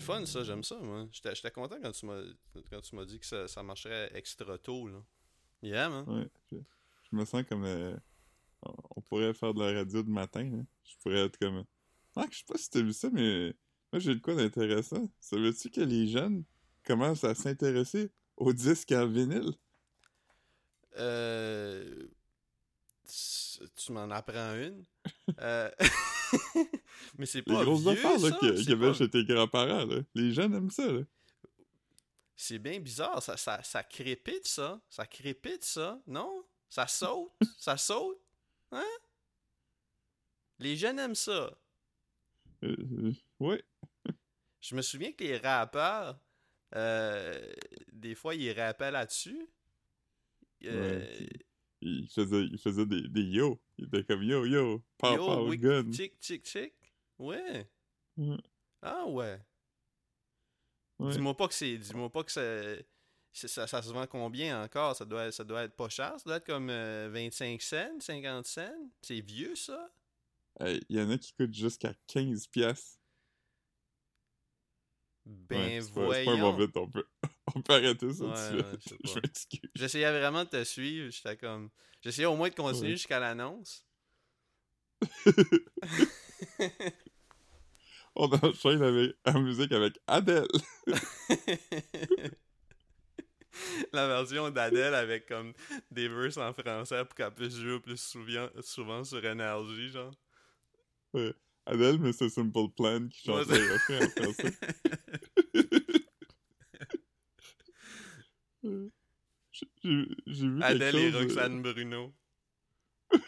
le fun, ça, j'aime ça, moi. J'étais content quand tu m'as quand tu m'as dit que ça, ça marcherait extra tôt, là. Yeah, man. Ouais, je, je me sens comme. euh, on pourrait faire de la radio de matin. Hein. Je pourrais être comme. Ah, je sais pas si t'as vu ça, mais moi j'ai le quoi d'intéressant. Ça veut-tu que les jeunes commencent à s'intéresser aux disques en vinyle? Euh... Tu m'en apprends une. Euh, Mais c'est Les pas grosses vieux, affaires ça. qu'il y C'est avait pas- chez tes grands-parents. Là. Les jeunes aiment ça. Là. C'est bien bizarre, ça, ça, ça crépite ça, ça crépite ça, non? Ça saute, ça saute, hein? Les jeunes aiment ça. Euh, euh, ouais. Je me souviens que les rappeurs, euh, des fois, ils rappaient là-dessus. Euh, Ouais, Il faisait, il faisait des, des yo. Il était comme yo, yo, pow, yo, pow, oui, gun. tic, tic, tic. Ouais. Ouais. Ah ouais. Ouais. Dis-moi pas que c'est. Dis-moi pas que c'est. Ça, ça se vend combien encore? Ça doit, ça doit être pas cher. Ça doit être comme euh, 25 cents, 50 cents. C'est vieux, ça? Hey, Il y en a qui coûtent jusqu'à 15 piastres. Ben Ouais, pas- voyons. pas on peut, on peut arrêter ça Ouais, tout de ouais, suite. je. J'essayais vraiment de te suivre. J'étais comme. J'essayais au moins de continuer Ouais. jusqu'à l'annonce. On enchaîne avec, en musique avec Adele. La version d'Adèle avec comme des verses en français pour qu'elle puisse jouer plus souvent, souvent sur énergie, genre. Adele, mais c'est Simple Plan qui chante Ouais, le refrain en français. Euh, J'ai vu Adèle quelque et euh, Roxane Bruno.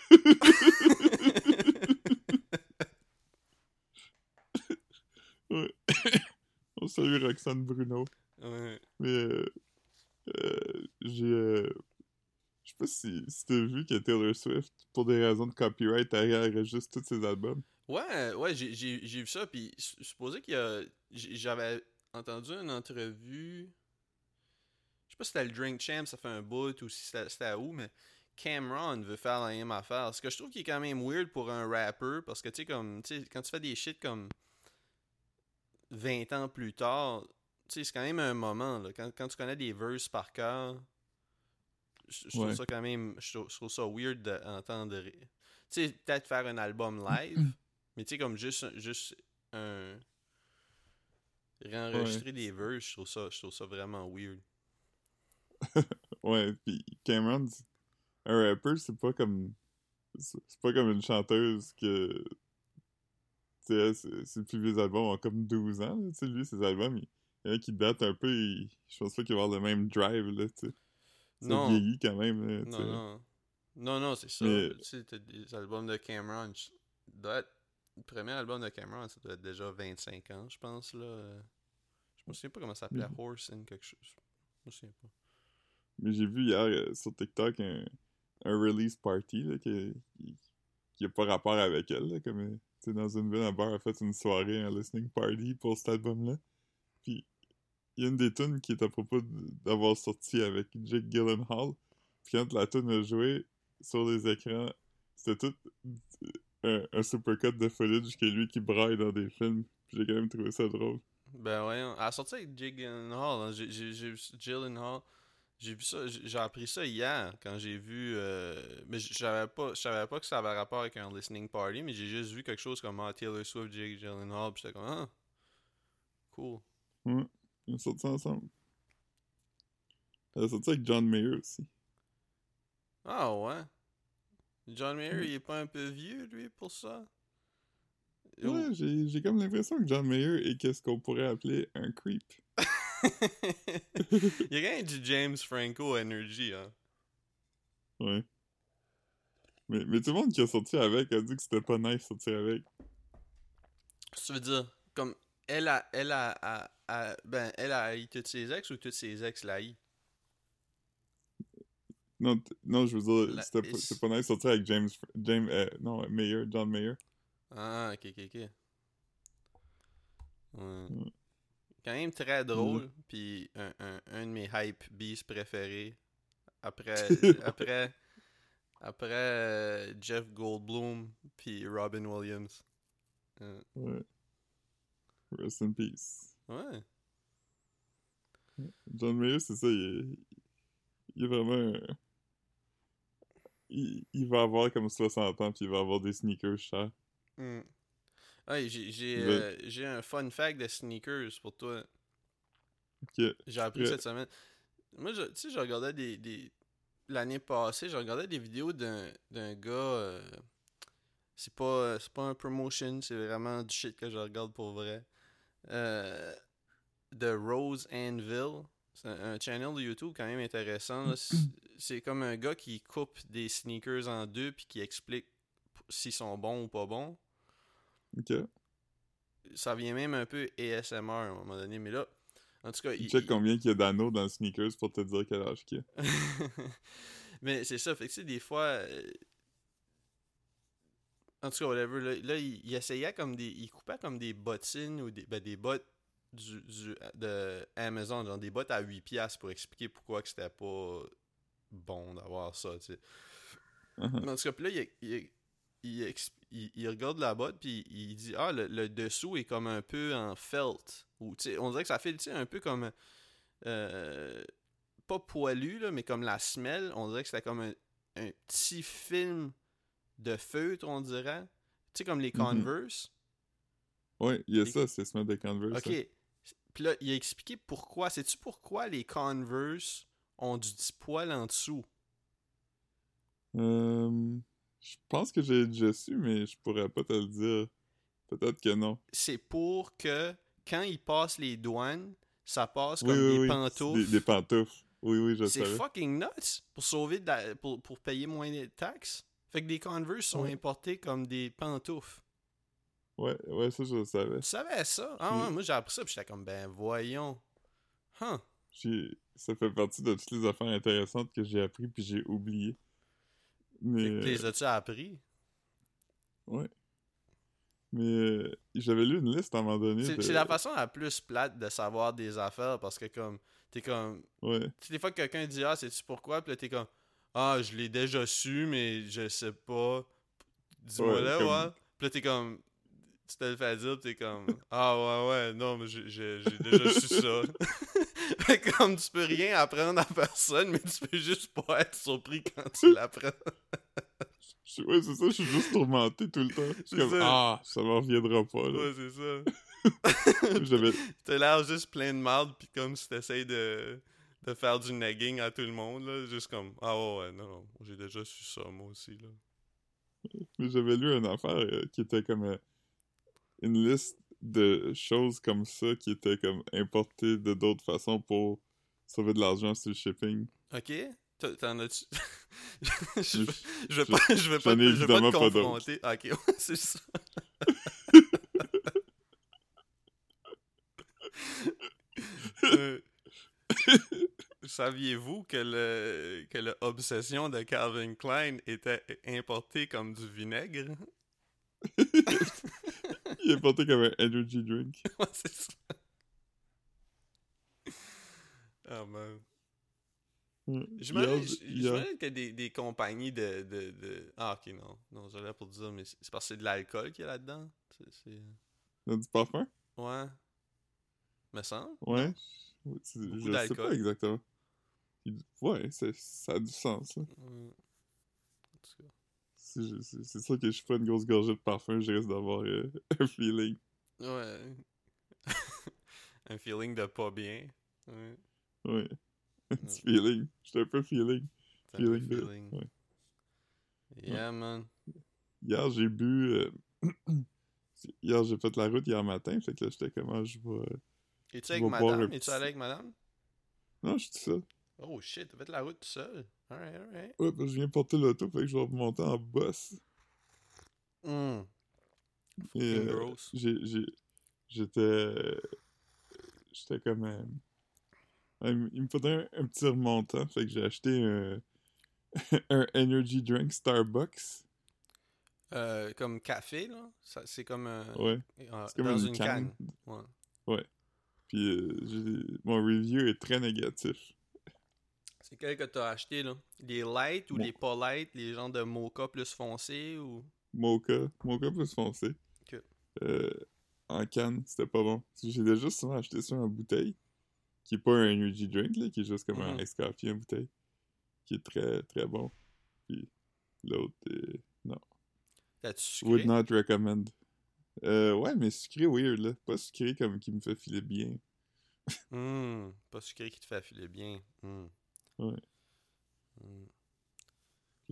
ouais. On salue Roxane Bruno. Ouais. Mais euh, euh, j'ai. je sais pas si, si t'as vu que Taylor Swift, pour des raisons de copyright, elle enregistre tous ses albums. Ouais, ouais, j'ai- vu ça, puis supposé qu'il y a... J'avais entendu une entrevue... Je sais pas si c'était le Drink Champ, ça fait un bout, ou si c'était où, mais Cameron veut faire la même affaire. Ce que je trouve qui est quand même weird pour un rapper, parce que, tu sais, comme, tu sais, quand tu fais des shit comme 20 ans plus tard, tu sais, c'est quand même un moment, là. Quand, quand tu connais des verses par cœur, je trouve Ouais. ça quand même... Je trouve ça weird d'entendre... Tu sais, peut-être faire un album live, mais tu sais, comme juste, juste un. Réenregistrer des verses, je trouve, ça, je trouve ça vraiment weird. Ouais, pis Cameron, un rapper, c'est pas comme. C'est pas comme une chanteuse que. Tu sais, ses- plus vieux albums ont comme 12 ans, tu sais, lui, ses albums, il y en a qui datent un peu, il- je pense pas qu'il va avoir le même drive, là, tu sais. Non. quand même, là, Non, non. Non, non, c'est ça. Mais- Tu sais, t'as des albums de Cameron. Le premier album de Cameron, ça doit être déjà 25 ans, je pense, là. Je me souviens pas comment ça s'appelait. Horse in quelque chose. Je me souviens pas. Mais j'ai vu hier euh, sur TikTok un, un release party là, qui, qui, a pas rapport avec elle. Là, comme euh, tu dans une ville, un bar a fait une soirée, un listening party pour cet album-là. Puis il y a une des tunes qui est à propos d'avoir sorti avec Jake Gyllenhaal. Puis quand la tune a joué sur les écrans, c'était tout un, un supercut de footage que lui qui braille dans des films. Puis j'ai quand même trouvé ça drôle. Ben voyons. Elle a sorti avec Jake Gyllenhaal. hein. Gyllenhaal. J'ai vu ça, j'ai appris ça hier quand j'ai vu. euh, mais je savais pas, savais pas que ça avait rapport avec un listening party, mais j'ai juste vu quelque chose comme ah, Taylor Swift, Jake Gyllenhaal, puis j'étais comme ah, cool. Ouais, ils ont sorti ensemble. Elle a sorti avec John Mayer aussi. Ah ouais? John Mayer, il est pas un peu vieux lui pour ça? Ouais, j'ai j'ai comme l'impression que John Mayer est qu'est-ce qu'on pourrait appeler un creep. il y a quand même du James Franco Energy, hein. Ouais. Mais, mais tout le monde qui a sorti avec a dit que c'était pas nice de sortir avec. Tu veux dire? Comme elle a, elle a, a- a- ben, elle a haï toutes ses ex ou toutes ses ex l'a haï? Non, non je veux dire, La- c'était pas, nice de sortir avec James, James, euh, non, Mayer, John Mayer. Ah, ok, ok, ok. Ouais. Quand même très drôle, puis un, un, un de mes hype beasts préférés. Après, après, après euh, Jeff Goldblum, puis Robin Williams. Euh, Ouais. Rest in peace. Ouais. John Mayer, c'est ça, il est, il est vraiment... un- Il, il va avoir comme 60 ans, puis il va avoir des sneakers chers. Ouais, j'ai euh, un fun fact de sneakers pour toi. J'ai appris cette semaine. Moi, tu sais, je regardais des. des... L'année passée, je regardais des vidéos d'un d'un gars. euh, C'est pas, c'est pas un promotion, c'est vraiment du shit que je regarde pour vrai. Euh, de Rose Anvil. C'est un, un channel de YouTube quand même intéressant. C'est- comme un gars qui coupe des sneakers en deux puis qui explique s'ils sont bons ou pas bons. Ok. Ça vient même un peu ASMR à un moment donné, mais là, en tout cas, Il il- check il- combien qu'il y a d'anneaux dans le sneakers pour te dire quel âge qu'il y a. Mais c'est ça, fait que tu sais, des fois. euh, En tout cas, whatever. Là, là, il, il essayait comme des. Il coupait comme des bottines ou des, ben, des bottes du, du, de Amazon, genre des bottes à 8$ pour expliquer pourquoi que c'était pas bon d'avoir ça, tu sais. En tout cas, puis là, il, il, il, ex- il- il regarde la botte, puis il dit Ah, le, le dessous est comme un peu en felt. Ou, tu sais, on dirait que ça fait tu sais, un peu comme. euh, pas poilu, là, mais comme la semelle. On dirait que c'était comme un, un petit film de feutre, on dirait. Tu sais, comme les Mhm. Converse. Ouais, il y a ça, c'est se mettre des Converse. Ok. Puis là, il a expliqué pourquoi. Sais-tu pourquoi les Converse ont du petit poil en dessous? Euh, je pense que j'ai déjà su, mais je pourrais pas te le dire. Peut-être que non. c'est pour que quand ils passent les douanes, ça passe Oui, comme oui, des oui. pantoufles. Des, des pantoufles. Oui, oui, je C'est savais. fucking nuts pour sauver de la- pour, pour payer moins de taxes. Fait que des Converse sont importés comme des pantoufles. Ouais, ouais, ça, je le savais. Tu savais ça? Ah ouais, moi j'ai appris ça puis j'étais comme ben voyons. Huh. J'ai- Ça fait partie de toutes les affaires intéressantes que j'ai appris puis j'ai oublié. Mais, que euh, les as-tu appris? ouais. Mais euh, j'avais lu une liste à un moment donné. C'est de- la façon la plus plate de savoir des affaires parce que comme t'es comme Ouais. Tu des fois que quelqu'un dit Ah, sais-tu pourquoi? Puis là, t'es comme Ah, je l'ai déjà su, mais je sais pas. Dis-moi Ouais, là, comme- ouais. Puis là, t'es comme. Tu te le fais dire, t'es comme Ah, ouais, ouais, non, mais j'ai- déjà su ça. Fait comme tu peux rien apprendre à personne, mais tu peux juste pas être surpris quand tu l'apprends. Ouais, c'est ça, je suis juste tourmenté tout le temps. Je suis comme, ça. ah, ça m'en reviendra pas, là. Ouais, c'est ça. J'avais... T'as l'air juste plein de marde, puis comme si t'essayes de, de faire du nagging à tout le monde, là. Juste comme Ah, ouais, ouais, non, non, j'ai déjà su ça, moi aussi, là. Mais j'avais lu une affaire euh, qui était comme euh, une liste de choses comme ça qui étaient comme importées de d'autres façons pour sauver de l'argent sur le shipping. Ok? T'en- as-tu? je, Je- vais- je vais je- pas, je vais pas, je vais pas te pas confronter. Ah, ok, c'est ça. Euh, Saviez-vous que le que le obsession de Calvin Klein était importé comme du vinaigre? Il est porté comme un energy drink. Ouais, c'est ça. Ah man. Ouais. J'imagine que des, des compagnies de, de, de- Ah, ok, non. Non, j'allais pour dire, mais c'est parce que c'est de l'alcool qu'il y a là-dedans. C'est- c'est- il y a du parfum? Ouais. Me semble. Ouais. Beaucoup Je sais d'alcool. pas exactement. Ouais, c'est- ça a du sens. là. Ouais. En tout cas. C'est sûr que je suis pas une grosse gorgée de parfum, je risque d'avoir euh, un feeling. Ouais. Un feeling de pas bien. Ouais. Ouais. Un petit feeling. J'étais un peu feeling. Un peu Feeling de- feeling. ouais. Yeah, man. Hier, j'ai bu. euh, Hier, j'ai fait la route hier matin, fait que là, j'étais comment je vais. Es-tu avec madame? Es-tu allé avec madame? Non, je suis tout seul. Oh shit, t'as fait la route tout seul. Alright, alright. Ouais, parce que je viens porter l'auto, fait que je vais remonter en boss. Mm. Et, Fucking euh, gross. j'ai, j'ai, j'étais, euh, j'étais comme, euh, il me- il me faudrait un, un petit remontant, fait que j'ai acheté un, un energy drink Starbucks. Euh, comme café, là? Ça- C'est comme, un Ouais, euh, comme dans une, une canne. canne. Ouais. Puis euh, j'ai- mon review est très négatif. C'est quel que t'as acheté, là? Les light ou Mo- les pas light? Les gens de mocha plus foncé ou... Mocha, mocha plus foncé. Ok. Euh, en canne, c'était pas bon. J'ai déjà souvent acheté ça en bouteille, qui est pas un energy drink, là, qui est juste comme un Mhm. ice coffee en bouteille, qui est très très bon. Puis l'autre, euh, non. T'as-tu Would sucré? not recommend. Euh, ouais, mais sucré weird, là. Pas sucré comme qui me fait filer bien. Hum, pas sucré qui te fait filer bien. Hum. Ouais. Hum.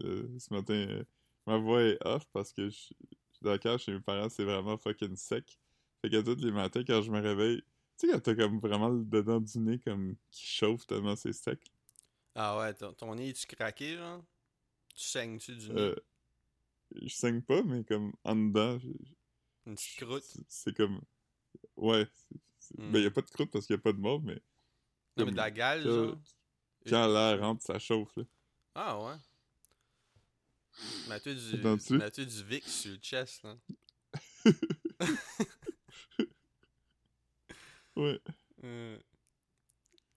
Euh, ce matin, euh, ma voix est off parce que je suis dans le cage chez mes parents, c'est vraiment fucking sec. Fait que tous les matins, quand je me réveille, tu sais, quand t'as comme vraiment le dedans du nez comme qui chauffe tellement c'est sec. Ah ouais, ton, ton nez est-tu craqué, genre? Tu saignes-tu du nez? Euh, je saigne pas, mais comme en dedans, je- Une petite croûte? c'est- comme. Ouais. Hmm. Ben, y a pas de croûte parce qu'il y a pas de mauve, mais. Non, mais comme de la gale, quand- genre? Quand l'air rentre, ça chauffe, là. Ah ouais. Mets-toi du, mets-toi du Vicks sur le chest, là. Ouais. Euh.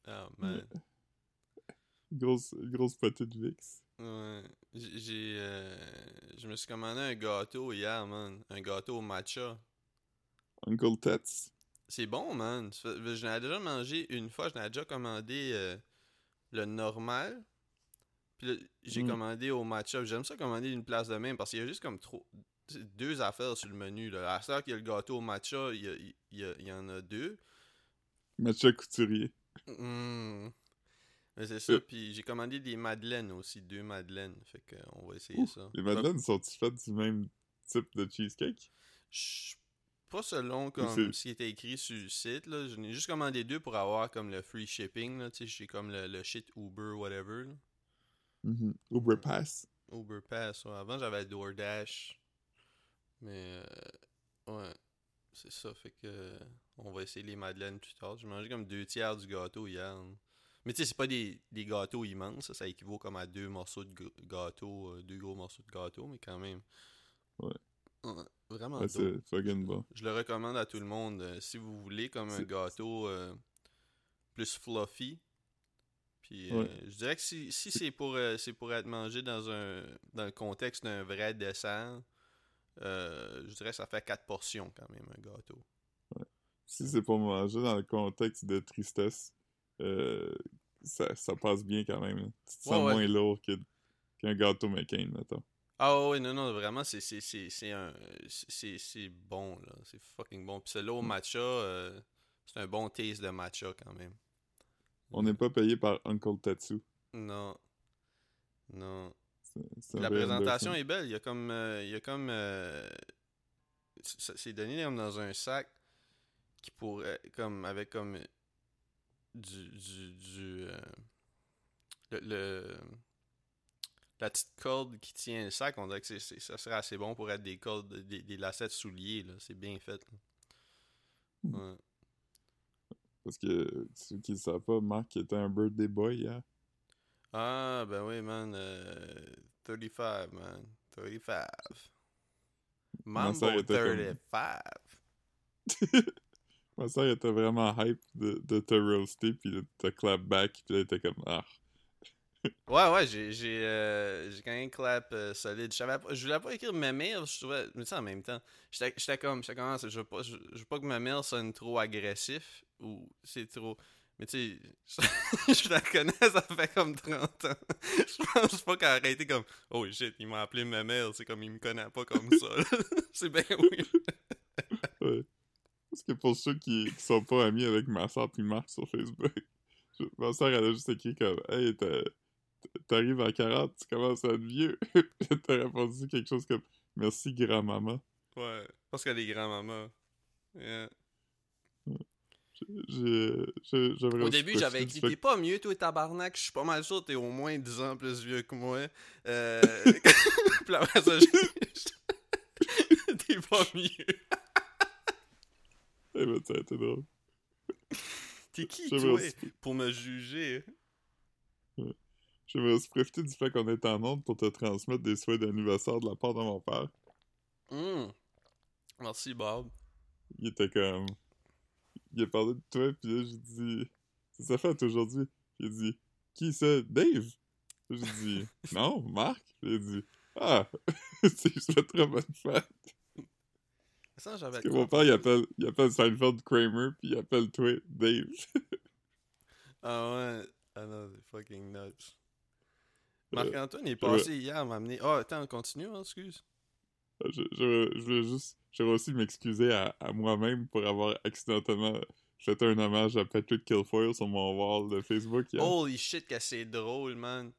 Ah, man. Grosse, grosse potée de VIX. Ouais. J'ai. euh, Je me suis commandé un gâteau hier, man. Un gâteau au matcha. Uncle Tets. C'est bon, man. Ça fait- Je l'avais déjà mangé une fois. Je l'avais déjà commandé euh, le normal. Puis j'ai Mm. commandé au matcha. J'aime ça commander une place de même parce qu'il y a juste comme trop. Deux affaires sur le menu. Là. À ce qu'il y a le gâteau au matcha, il y, a- il y a- il y en a deux. Matcha couturier. Mm. Mais c'est ça. Euh. Puis j'ai commandé des madeleines aussi. Deux madeleines. Fait que on va essayer Ouh, ça. Les madeleines sont-ils faites du même type de cheesecake? Je- Pas selon comme ce qui était écrit sur le site. Là. Je n'ai juste commandé deux pour avoir comme le free shipping. Là. J'ai comme le, le shit Uber, whatever. Mhm. Uber Pass. Uber Pass. ouais. Avant, j'avais DoorDash. Mais, euh, ouais. C'est ça. Fait que on va essayer les madeleines plus tard. J'ai mangé comme deux tiers du gâteau hier. Mais tu sais, c'est pas des, des gâteaux immenses. Ça, ça équivaut comme à deux morceaux de gâteau. euh, deux gros morceaux de gâteau, mais quand même. Ouais. Ouais, vraiment Ouais, dope. c'est fucking bon. Je le recommande à tout le monde. euh, si vous voulez comme un gâteau euh, plus fluffy. Puis euh, Ouais. je dirais que si, si c'est pour c'est pour être mangé dans un dans le contexte d'un vrai dessert, je dirais que ça fait quatre portions quand même un gâteau. Si c'est pour manger dans le contexte de tristesse, ça, ça passe bien quand même. Tu te sens moins lourd que- qu'un gâteau McCain, mettons. Ah ouais, non, non, vraiment, c'est c'est- c'est- c'est un c'est c'est bon, là. C'est fucking bon. Puis celui-là au Mm. matcha, euh, c'est un bon taste de matcha quand même. On n'est pas payé par Uncle Tetsu. Non. Non. C'est- c'est La présentation est belle. Il y a comme. euh, il y a comme. euh, c'est donné dans un sac qui pourrait. Comme. Avec comme. Du. Du. du euh, le, le- La petite corde qui tient le sac, on dirait que c'est- ça serait assez bon pour être des cordes. Des, des lacets de souliers, là. C'est bien fait. là. Hmm. Ouais. Parce que ceux qui ne savent pas, Marc était un birthday boy hier. Ah, ben oui, man. euh, 35, man. 35. Ma Mambo sœur était comme- 35. Ma soeur était vraiment hype de, de te roaster puis de te clap back puis elle était comme ah. Ouais, ouais, j'ai euh, quand même clap euh, solide. Je voulais pas écrire ma mère, je trouvais, mais tu sais, en même temps, j'étais comme, je veux pas, je, veux pas que ma mère sonne trop agressif ou c'est trop, mais tu sais, je la connais, ça fait comme 30 ans. Je pense pas qu'elle aurait été comme, oh shit, il m'a appelé ma mère, c'est comme, il me connaît pas comme ça. c'est bien oui. Ouais. Parce que pour ceux qui, sont pas amis avec ma soeur puis Marc sur Facebook, ma soeur elle a juste écrit comme Hey, t'as- t'arrives à 40, tu commences à être vieux. Puis t'as répondu quelque chose comme Merci grand-maman. Ouais, parce que les grands-mamans. Yeah. J'ai- j'ai- j'aimerais Au début, j'avais écrit T'es pas mieux, toi, tabarnak. Je suis pas mal sûr, t'es au moins 10 ans plus vieux que moi. Euh... Puis après ça, j'ai- T'es pas mieux. Eh ben, ça a été drôle. T'es qui, toi, pour me juger? J'aimerais aussi profiter du fait qu'on est en onde pour te transmettre des souhaits d'anniversaire de la part de mon père. Hum. Merci, Bob. Il était comme. Il a parlé de toi, puis là, j'ai dit. C'est sa fête aujourd'hui. J'ai dit. Qui ça Dave? J'ai dit. Non, Marc. J'ai dit. Ah, c'est juste la très bonne fête. Ça, j'avais Parce que mon père, il appelle, il appelle Seinfeld Kramer, puis il appelle toi Dave. Ah ouais. Ah non, c'est fucking nuts. Marc-Antoine est passé hier, m'a amené. Oh, attends, continue, hein, excuse. Je, je, je voulais juste. J'aimerais aussi m'excuser à, à moi-même pour avoir accidentellement fait un hommage à Patrick Kilfoyle sur mon wall de Facebook. hier. Holy shit, que c'est drôle, man.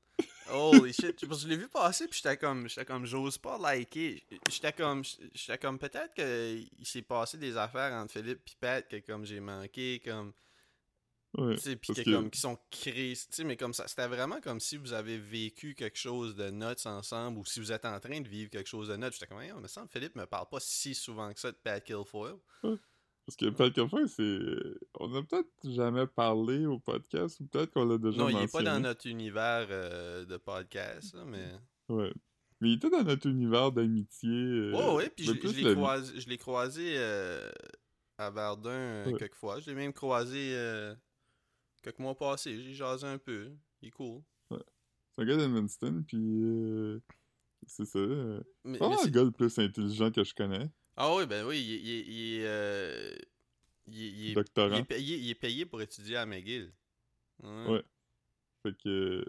Holy shit. Parce que je l'ai vu passer, puis j'étais comme, j'étais comme, j'ose pas liker. J'étais comme, j'étais comme, peut-être qu'il s'est passé des affaires entre Philippe et Pat que comme j'ai manqué, comme. Ouais, puis que, comme qui sont créés, mais comme ça, c'était vraiment comme si vous avez vécu quelque chose de nuts ensemble ou si vous êtes en train de vivre quelque chose de nuts. J'étais comme, il me semble, Philippe me parle pas si souvent que ça de Pat Kilfoyle. Parce que Pat Kilfoyle, c'est. On a peut-être jamais parlé au podcast, ou peut-être qu'on l'a déjà Non, il est pas dans notre univers euh, de podcast, là, mais. Ouais. Mais il était dans notre univers d'amitié. euh, Oh, ouais, puis mais je, l'ai croisé, je croisé euh, à Verdun euh, Ouais. quelques fois. Je l'ai même croisé quelques mois passés. J'ai jasé un peu. Il est cool. C'est un gars d'Edmundston, puis. euh, C'est ça. euh, Mais, C'est mais pas c'est- le gars le plus intelligent que je connais. Ah oui, ben oui, il, est- il est- il est, euh, il est- il est- Doctorant. il est payé, il est payé pour étudier à McGill. Ouais. Ouais. Fait que.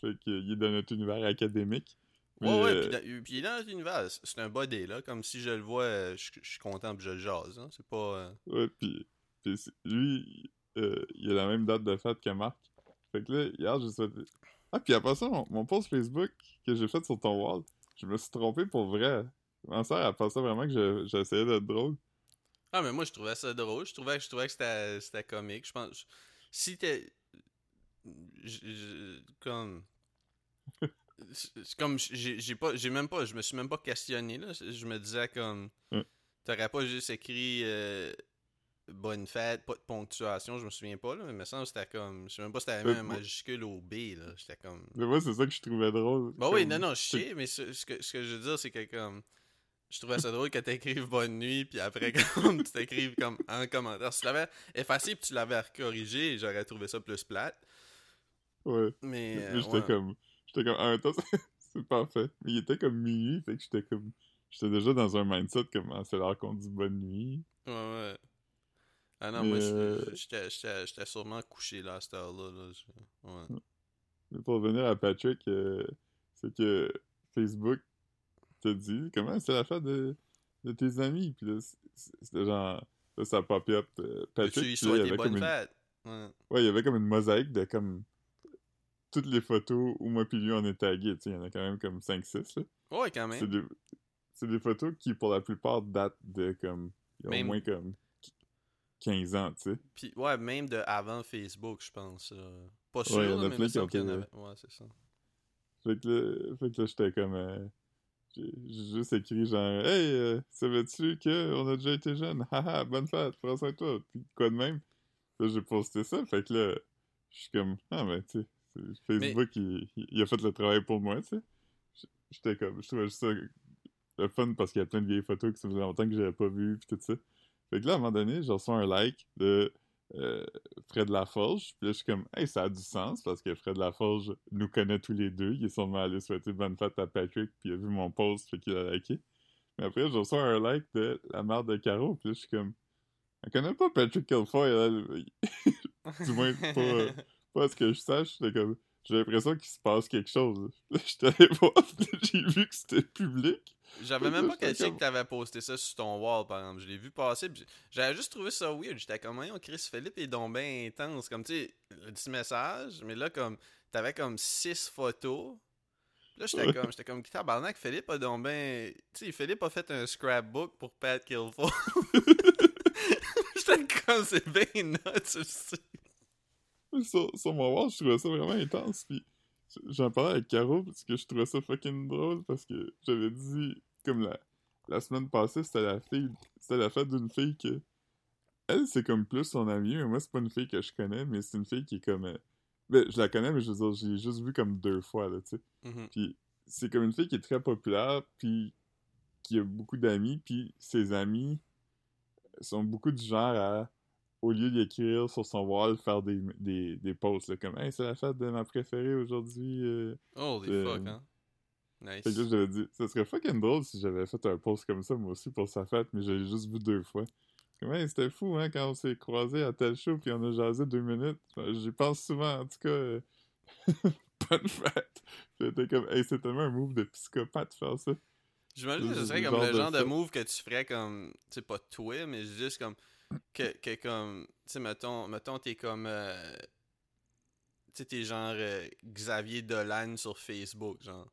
Fait que il est dans notre univers académique. Ouais, Mais, ouais, puis dans, puis il est dans notre univers. C'est un body, là. Comme si je le vois, je je suis content puis je le jase. hein. C'est pas. euh, Ouais, puis, puis lui, euh, il a la même date de fête que Marc. Fait que là, hier, j'ai souhaité... Ah, puis après ça, mon, mon post Facebook que j'ai fait sur ton wall, je me suis trompé pour vrai. Ma soeur, elle pensait vraiment que je- j'essayais d'être drôle. Ah, mais moi, je trouvais ça drôle. Je trouvais, je trouvais que c'était comique. Je pense. Si t'es. Comme. comme. J'ai pas. J'ai même pas. Je me suis même pas questionné, là. Je me disais, comme. T'aurais pas juste écrit. euh, Bonne fête, pas de ponctuation, je me souviens pas, là. Mais il me semble que c'était comme. Je sais même pas si c'était Ouais, un moi- majuscule au B, là. J'étais comme. Mais moi, c'est ça que je trouvais drôle. Bah oui, non, non, je sais, mais ce, ce que, ce que je veux dire, c'est que comme. Je trouvais ça drôle que t'écrives bonne nuit, puis après, comme, tu t'écrives comme en commentaire. Si tu l'avais effacé, puis tu l'avais corrigé, j'aurais trouvé ça plus plate. Ouais. Mais. Euh, j'étais ouais. comme... J'étais comme... En même temps, c'est- c'est parfait. Mais il était comme minuit, fait que j'étais comme... J'étais déjà dans un mindset comme... Ah, c'est l'heure qu'on dit bonne nuit. Ouais, ouais. Ah non, Mais, moi, euh, j'étais- sûrement couché là, à cette heure-là. Là. Ouais. Mais pour revenir à Patrick, euh, c'est que Facebook te dit comment c'est la fête de, de tes amis? Puis là, c'était genre. Là, ça pop up euh, Patrick. Puis là, il y avait comme une... fêtes. Ouais. Ouais, il y avait comme une mosaïque de comme. Toutes les photos où moi puis lui on est tagués. Tu il y en a quand même comme 5-6. là. Ouais, quand C'est même. c'est des photos qui, pour la plupart, datent de comme. Ils ont Même- moins comme 15 ans, tu sais. Puis, ouais, même de avant Facebook, je pense. euh. Pas sûr, Ouais, là, mais il y en avait. Ouais, c'est ça. Fait que là, fait que là j'étais comme. euh, j'ai juste écrit genre Hey, euh, savais-tu qu'on a déjà été jeune? Haha, bonne fête, prends soin de toi. Puis quoi de même? Là, j'ai posté ça. Fait que là, je suis comme Ah, mais tu sais, Facebook, il, il- il a fait le travail pour moi, tu sais. J'étais comme. Je trouvais juste ça le fun parce qu'il y a plein de vieilles photos que ça faisait longtemps que j'avais pas vues, puis tout ça. Fait que là, à un moment donné, j'ai reçu un like de euh, Fred Laforge. Puis là, je suis comme, hey, ça a du sens parce que Fred Laforge nous connaît tous les deux. Il est sûrement allé souhaiter bonne fête à Patrick, puis il a vu mon post, fait qu'il a liké. Mais après, j'ai reçu un like de la mère de Caro, puis là, je suis comme, elle connaît pas Patrick Kilfoyle, elle. Du moins, pas, pas ce que je sache. J'étais comme, j'ai l'impression qu'il se passe quelque chose. J'étais allé voir, j'ai vu que c'était public. J'avais même pas comme- que t'avais posté ça sur ton wall, par exemple. Je l'ai vu passer, j'avais juste trouvé ça weird. J'étais comme, on Chris Philippe est donc bien intense. Comme, tu sais, le petit message, mais là, comme, t'avais comme six photos. Là, j'étais comme, j'étais comme, tabarnak, Philippe a donc ben... Tu sais, Philippe a fait un scrapbook pour Pat Kilford. j'étais comme, c'est bien nuts, tu sais. sur, sur mon wall, je trouvais ça vraiment intense. Puis j'en parlais avec Caro parce que je trouvais ça fucking drôle parce que j'avais dit, comme la, la semaine passée, c'était la fille, c'était la fête d'une fille que. Elle, c'est comme plus son amie, mais moi, c'est pas une fille que je connais, mais c'est une fille qui est comme. euh, Ben, je la connais, mais je veux dire, j'ai juste vu comme deux fois, là, tu sais. Mhm. Puis c'est comme une fille qui est très populaire, puis qui a beaucoup d'amis, puis ses amis sont beaucoup du genre à, au lieu d'écrire sur son wall, faire des, des, des posts, là, comme « Hey, c'est la fête de ma préférée aujourd'hui. euh. Holy Euh, fuck, hein. Nice. Fait que là, j'avais dit, ça serait fucking drôle si j'avais fait un post comme ça, moi aussi, pour sa fête, mais j'ai juste vu deux fois. Comme, hey, c'était fou, hein, quand on s'est croisés à tel show, puis on a jasé deux minutes. Ben, J'y pense souvent, en tout cas. euh, Bonne fête! J'étais comme, hey, c'est tellement un move de psychopathe de faire ça. J'imagine que ce serait comme le de genre de ça. move que tu ferais comme, tu sais, pas toi, mais juste comme, que, que comme, tu sais, mettons, mettons t'es comme, euh, tu sais, t'es genre euh, Xavier Dolan sur Facebook, genre.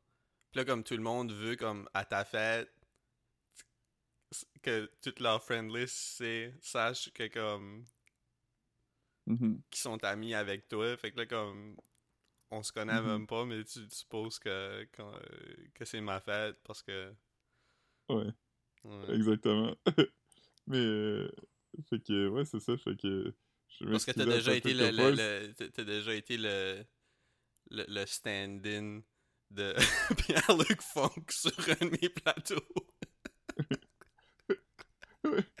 Puis là, comme tout le monde veut, comme, à ta fête, que toute leur friend list sache que, comme, Mhm. qui sont amis avec toi. Fait que là, comme, on se connaît Mhm. même pas, mais tu, tu supposes que, euh, que c'est ma fête parce que. Ouais. ouais. Exactement. Mais, euh, fait que, ouais, c'est ça, fait que... je Parce que t'as déjà été le, le, déjà été le, le, le stand-in de Pierre-Luc Funk sur un de mes plateaux.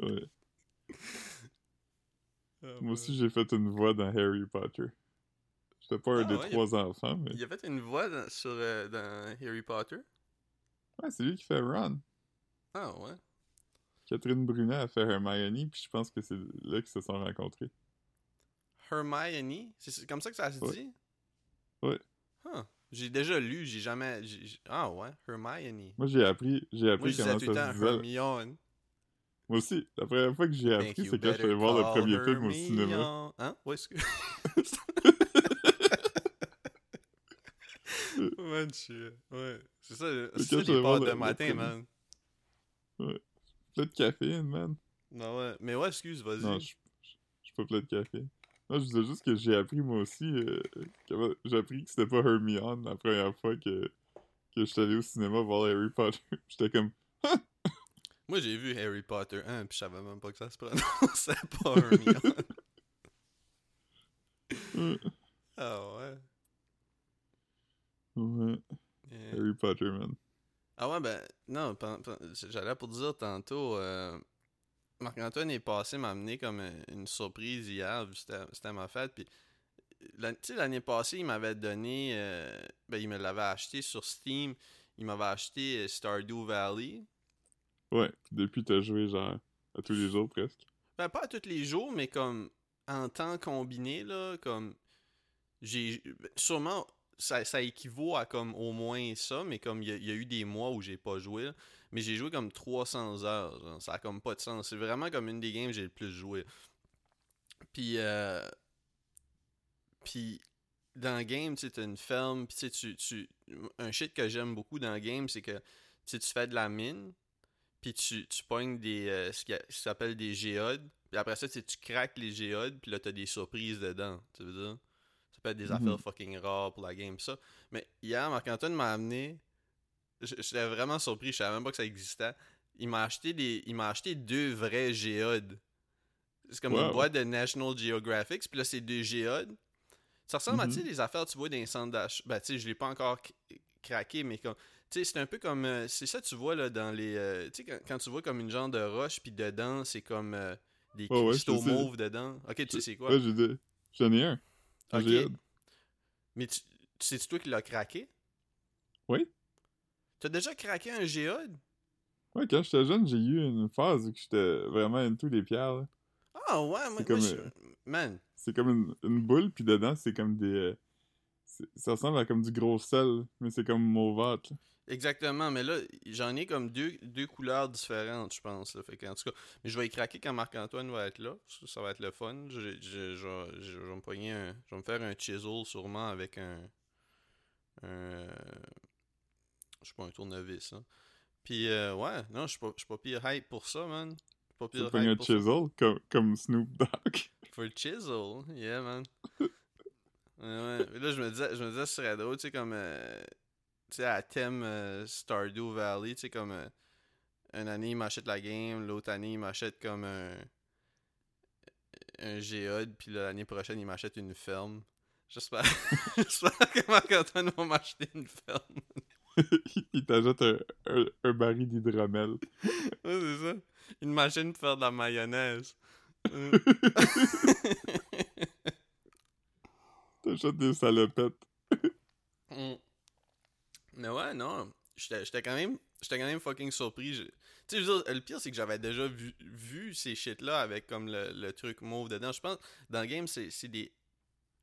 Ouais. Ah, Moi aussi, j'ai fait une voix dans Harry Potter. J'étais pas un Ah, des ouais, trois enfants, mais... Il a fait une voix dans, sur, euh, dans Harry Potter? Ouais, c'est lui qui fait Ron. Ah ouais. Catherine Brunet a fait Hermione, puis je pense que c'est là qu'ils se sont rencontrés. Hermione, c'est comme ça que ça se Ouais. dit? Ouais. Huh. J'ai déjà lu, j'ai jamais. Ah ouais, Hermione. Moi, j'ai appris, j'ai Moi, appris disais comment ça se temps disait. Hermione. Moi aussi, la première fois que j'ai appris, c'est quand je suis voir le premier film au cinéma. Hein? Ouais, man, je- Ouais. C'est ça, c'est ça les pâtes de matin, premier. Man. Plein de caféine, man. Non, ouais. Mais ouais, excuse, vas-y. Non, je suis pas plein de café. Non, je disais juste que j'ai appris moi aussi. euh, comment- j'ai appris que c'était pas Hermione la première fois que, que je suis allé au cinéma voir Harry Potter. J'étais comme. Moi, j'ai vu Harry Potter 1, puis je savais même pas que ça se prononçait pas Hermione. euh, ah ouais. ouais, Yeah. Harry Potter, man. Ah ouais, ben, non, j'allais pour dire tantôt, euh, Marc-Antoine est passé m'amener comme une, une surprise hier, c'était ma fête, puis sais, l'année passée, il m'avait donné, euh, ben, il me l'avait acheté sur Steam, il m'avait acheté euh, Stardew Valley, Ouais, puis depuis, t'as joué genre à tous les jours presque. ben, pas à tous les jours, mais comme en temps combiné, là, comme, j'ai, sûrement, ça, ça équivaut à comme au moins ça, mais comme il y, a- eu des mois où j'ai pas joué, mais j'ai joué comme 300 heures, genre, ça a comme pas de sens. C'est vraiment comme une des games que j'ai le plus joué. Puis, euh, puis dans le game, tu une ferme, puis tu tu, un shit que j'aime beaucoup dans le game, c'est que tu fais de la mine, puis tu, tu pognes des, euh, ce qui s'appelle des géodes, puis après ça, tu craques les géodes, puis là, t'as des surprises dedans, tu veux dire? Des Mhm. affaires fucking rares pour la game, pis ça. Mais hier, Marc-Antoine m'a amené. J'étais vraiment surpris, je savais même pas que ça existait. Il m'a acheté des. Il m'a acheté deux vrais géodes. C'est comme une Wow. boîte de National Geographic, puis là, c'est deux géodes. Ça ressemble à, Mhm. les affaires tu vois dans les centres d'achat. Ben, tu sais, je l'ai pas encore craqué, mais comme. Tu sais, c'est un peu comme. euh, c'est ça, tu vois, là, dans les. euh, tu sais, quand, quand tu vois comme une genre de roche, puis dedans, c'est comme euh, des ouais, cristaux mauves dedans. Ok, tu sais, c'est quoi? Ouais, J'en ai un. Un Ok. géode. Mais tu, c'est toi qui l'as craqué? Oui. T'as déjà craqué un géode? Ouais, quand j'étais jeune, j'ai eu une phase où j'étais vraiment into les pierres. là. Ah ouais, moi, comme, moi, je- euh, Man, C'est comme une, une boule, puis dedans, c'est comme des. Ça ressemble à comme du gros sel, mais c'est comme mauvâtre. là. exactement. Mais là, j'en ai comme deux, deux couleurs différentes, je pense. Là. Fait que, en tout cas, mais je vais y craquer quand Marc-Antoine va être là. Ça, ça va être le fun. Je, je, je- je- je vais me pogner un... Je vais me faire un chisel sûrement avec un... un je sais pas, un tournevis. Hein. Puis, euh, ouais, non, je suis pas, je suis pas pire hype pour ça, man. Pas pire un hype ça. chisel, comme, comme Snoop Dogg? For le chisel, yeah, man. ouais. Mais Là, je me disais, je me disais, ce serait drôle, tu sais, comme. euh, tu sais, à thème euh, Stardew Valley, tu sais, comme. euh, une année, il m'achète la game, l'autre année, il m'achète comme un. Un géode, puis l'année prochaine, il m'achète une ferme. J'espère, j'espère que Marc-Antoine va m'acheter une ferme. Il t'ajoute un, un, un baril d'hydromel. Ouais, c'est ça. Une machine pour faire de la mayonnaise. T'achètes des salopettes. Mm. Mais ouais, non. J'étais quand même. J'étais quand même fucking surpris. Je- Tu sais, le pire, c'est que j'avais déjà vu, vu ces shit-là avec comme le, le truc mauve dedans. Je pense, dans le game, c'est des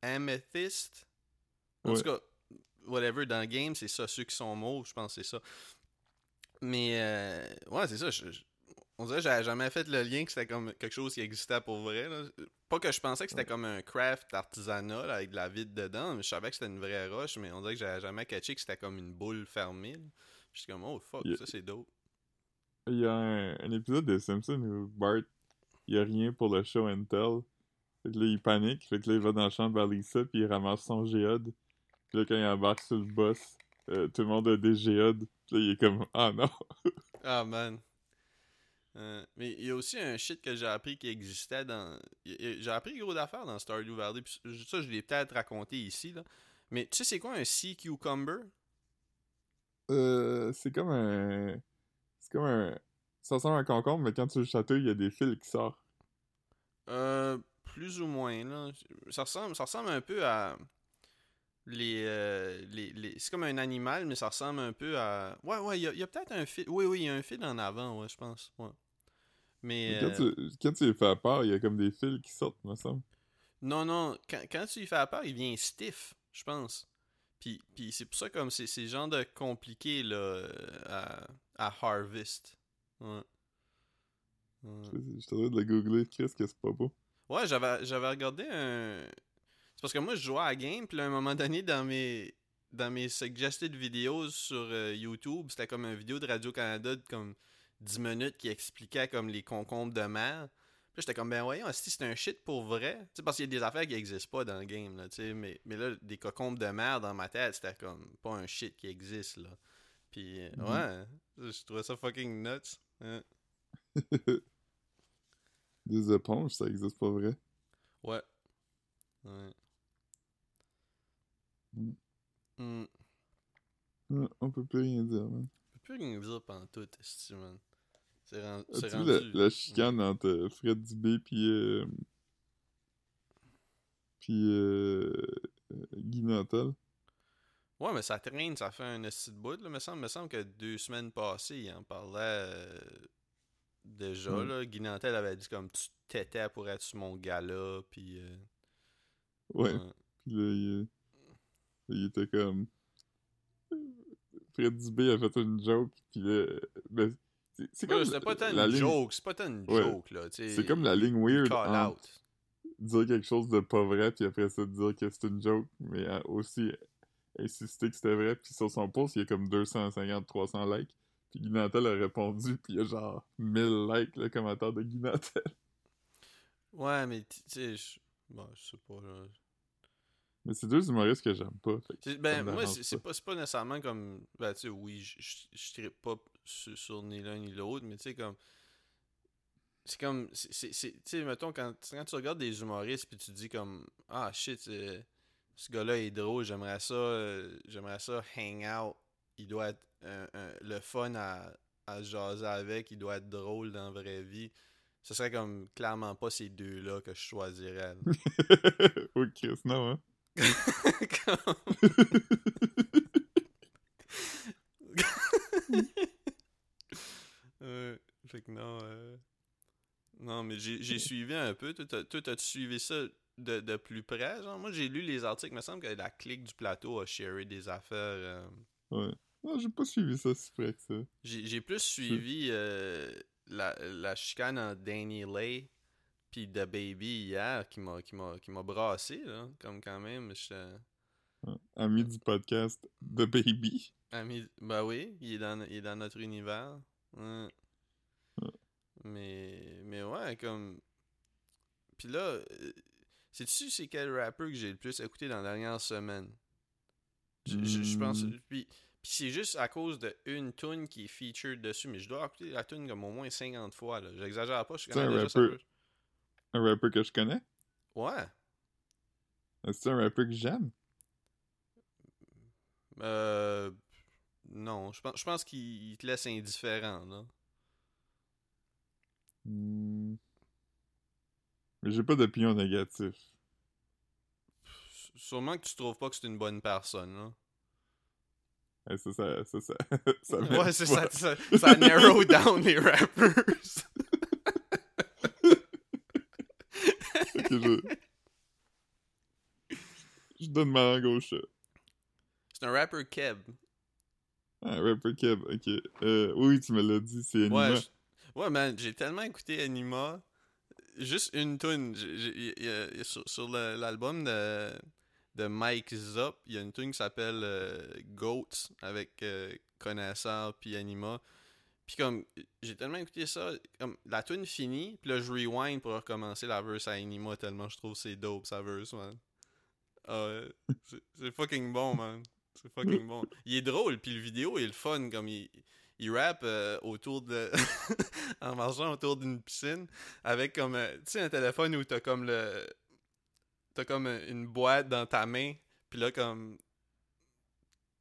amethyst. En Ouais. tout cas, whatever, dans le game, c'est ça. Ceux qui sont mauves, je pense que c'est ça. Mais, euh, ouais, c'est ça. je- je- on dirait que j'avais jamais fait le lien que c'était comme quelque chose qui existait pour vrai. là. Pas que je pensais que c'était Ouais. comme un craft artisanal avec de la vide dedans, mais je savais que c'était une vraie roche, mais on dirait que j'avais jamais catché que c'était comme une boule fermée. là. J'étais comme, oh fuck, ça c'est dope. Il y a un, un épisode de Simpson où Bart, il y a rien pour le show and tell. Fait que là, il panique. Fait que là, il va dans la chambre à Lisa, puis il ramasse son géode. Puis là, quand il embarque sur le boss, euh, tout le monde a des géodes. Puis là, il est comme, ah non. Ah man. Euh, mais il y a aussi un shit que j'ai appris qui existait dans. J'ai appris gros d'affaires dans Stardew Valley. puis ça, je l'ai peut-être raconté ici. Là. Mais tu sais, c'est quoi un sea cucumber? Euh, c'est comme un. C'est comme un. Ça ressemble à un concombre, mais quand tu le chatouilles, il y a des fils qui sortent. Euh, plus ou moins, là. Ça ressemble, ça ressemble un peu à. Les, euh, les, les- C'est comme un animal, mais ça ressemble un peu à. Ouais, ouais, il y a, a peut-être un fil. Oui, oui, il y a un fil en avant, ouais, je pense. Ouais. Mais. Quand, euh, tu, quand tu les fais peur, il y a comme des fils qui sortent, me semble. Non, non, quand, quand tu lui fais peur, il vient stiff, je pense. Puis, puis c'est pour ça comme c'est le genre de compliqué là, euh, à, à harvest. Ouais. Ouais. Je train de le googler. Qu'est-ce que c'est pas beau? Ouais, j'avais j'avais regardé un. C'est parce que moi je jouais à la game, puis là, à un moment donné dans mes dans mes suggested videos sur euh, YouTube, c'était comme une vidéo de Radio Canada de comme 10 minutes qui expliquait comme les concombres de mer. Puis j'étais comme ben voyons, si c'est un shit pour vrai, sais parce qu'il y a des affaires qui existent pas dans le game là, tu sais, mais mais là des concombres de mer dans ma tête, c'était comme pas un shit qui existe là. Puis euh, Mhm. ouais, je trouvais ça fucking nuts. Hein. Des éponges, ça existe pas vrai. Ouais. Ouais. Mm. Hmm. Ah, On peut plus rien dire, man. Plus rien dire pendant tout, man. C'est ren- vu rendu... la, la chicane entre Fred Dubé pis euh, pis euh, Guy Nantel? Ouais, mais ça traîne, ça fait un esti de bout, là. Me semble, me semble que deux semaines passées, il en parlait euh, déjà, Mm. là. Guy Nantel avait dit comme tu t'étais pour être sur mon gala, puis... euh, Ouais. Pis là, il, il était comme... Fred Dubé a fait une joke, pis là... Ben, c'est- Ouais, comme pas tant la une ligne- joke, c'est pas tant une Ouais. joke, là. C'est comme la ligne weird Call out. dire quelque chose de pas vrai, puis après ça dire que c'est une joke, mais euh, aussi insister que c'était vrai, puis sur son post, il y a comme 250-300 likes, puis Guy Nantel a répondu, puis il y a genre 1000 likes, le commentaire de Guy Nantel. Ouais, mais tu sais, je... Bon, je sais pas, là. Mais c'est deux humoristes que j'aime pas. Ben, moi, c'est pas, pas nécessairement comme. Ben, tu sais, oui, je- trippe pas sur, sur ni l'un ni l'autre, mais tu sais, comme. C'est comme. c'est- c'est- c'est- Tu sais, mettons, quand, quand tu regardes des humoristes, puis tu dis comme. Ah, shit, euh, ce gars-là est drôle, j'aimerais ça. euh, j'aimerais ça hang out. Il doit être un- le fun à, à jaser avec, il doit être drôle dans la vraie vie. Ce serait comme clairement pas ces deux-là que je choisirais. oui, Chris, non, hein? Comme- Euh, fait que non. euh, Non, mais j'ai suivi un peu. Toi, t'as-tu suivi ça de, de plus près? Genre, moi, j'ai lu les articles. Il me semble que la clique du plateau a sharé des affaires. euh, Ouais. Non, j'ai pas suivi ça si près que ça. J'ai j'ai plus suivi euh, la, la chicane en Danny Lay puis The Baby hier qui m'a qui m'a qui m'a brassé là comme quand même Ouais. Ami du podcast The Baby. Ami, bah oui, il est dans, il est dans notre univers. Ouais. Ouais. Mais, mais ouais, comme. Puis là, euh, sais-tu c'est quel rapper que j'ai le plus écouté dans la dernière semaine? Je, je- je pense. Hmm. Puis, puis c'est juste à cause de une tune qui est featured dessus, mais je dois écouter la tune comme au moins 50 fois. là. J'exagère pas, je C'est connais un déjà ça. Un rapper que je connais. Ouais. C'est un rapper que j'aime? Euh. Non, je pense, je pense qu'il il te laisse indifférent, là. Hmm. Mais j'ai pas d'opinion négative. S- Sûrement que tu trouves pas que c'est une bonne personne, là. Ouais, ça, ça, ça, ça, ça Ouais, c'est ça, ça. Ça narrow down les rappers. Fait que je... je donne ma langue au chat. C'est un rapper Keb. Ah, Rapper Keb, ok. Euh, oui, tu me l'as dit, c'est Anima. Ouais, je- ouais, man, j'ai tellement écouté Anima. Juste une tune. Sur, l'album de, de Mike Zop, il y a une tune qui s'appelle euh, Goats avec euh, Connaisseur puis Anima. Puis comme, j'ai tellement écouté ça, comme la tune finie, puis là je rewind pour recommencer la verse à Anima tellement je trouve c'est dope sa verse, man. Ouais, c'est- fucking bon, man. C'est fucking bon. Il est drôle, puis le vidéo est le fun, comme il, il rappe euh, autour de. en marchant autour d'une piscine, avec comme. euh, tu sais, un téléphone où t'as comme le. T'as comme euh, une boîte dans ta main, puis là, comme.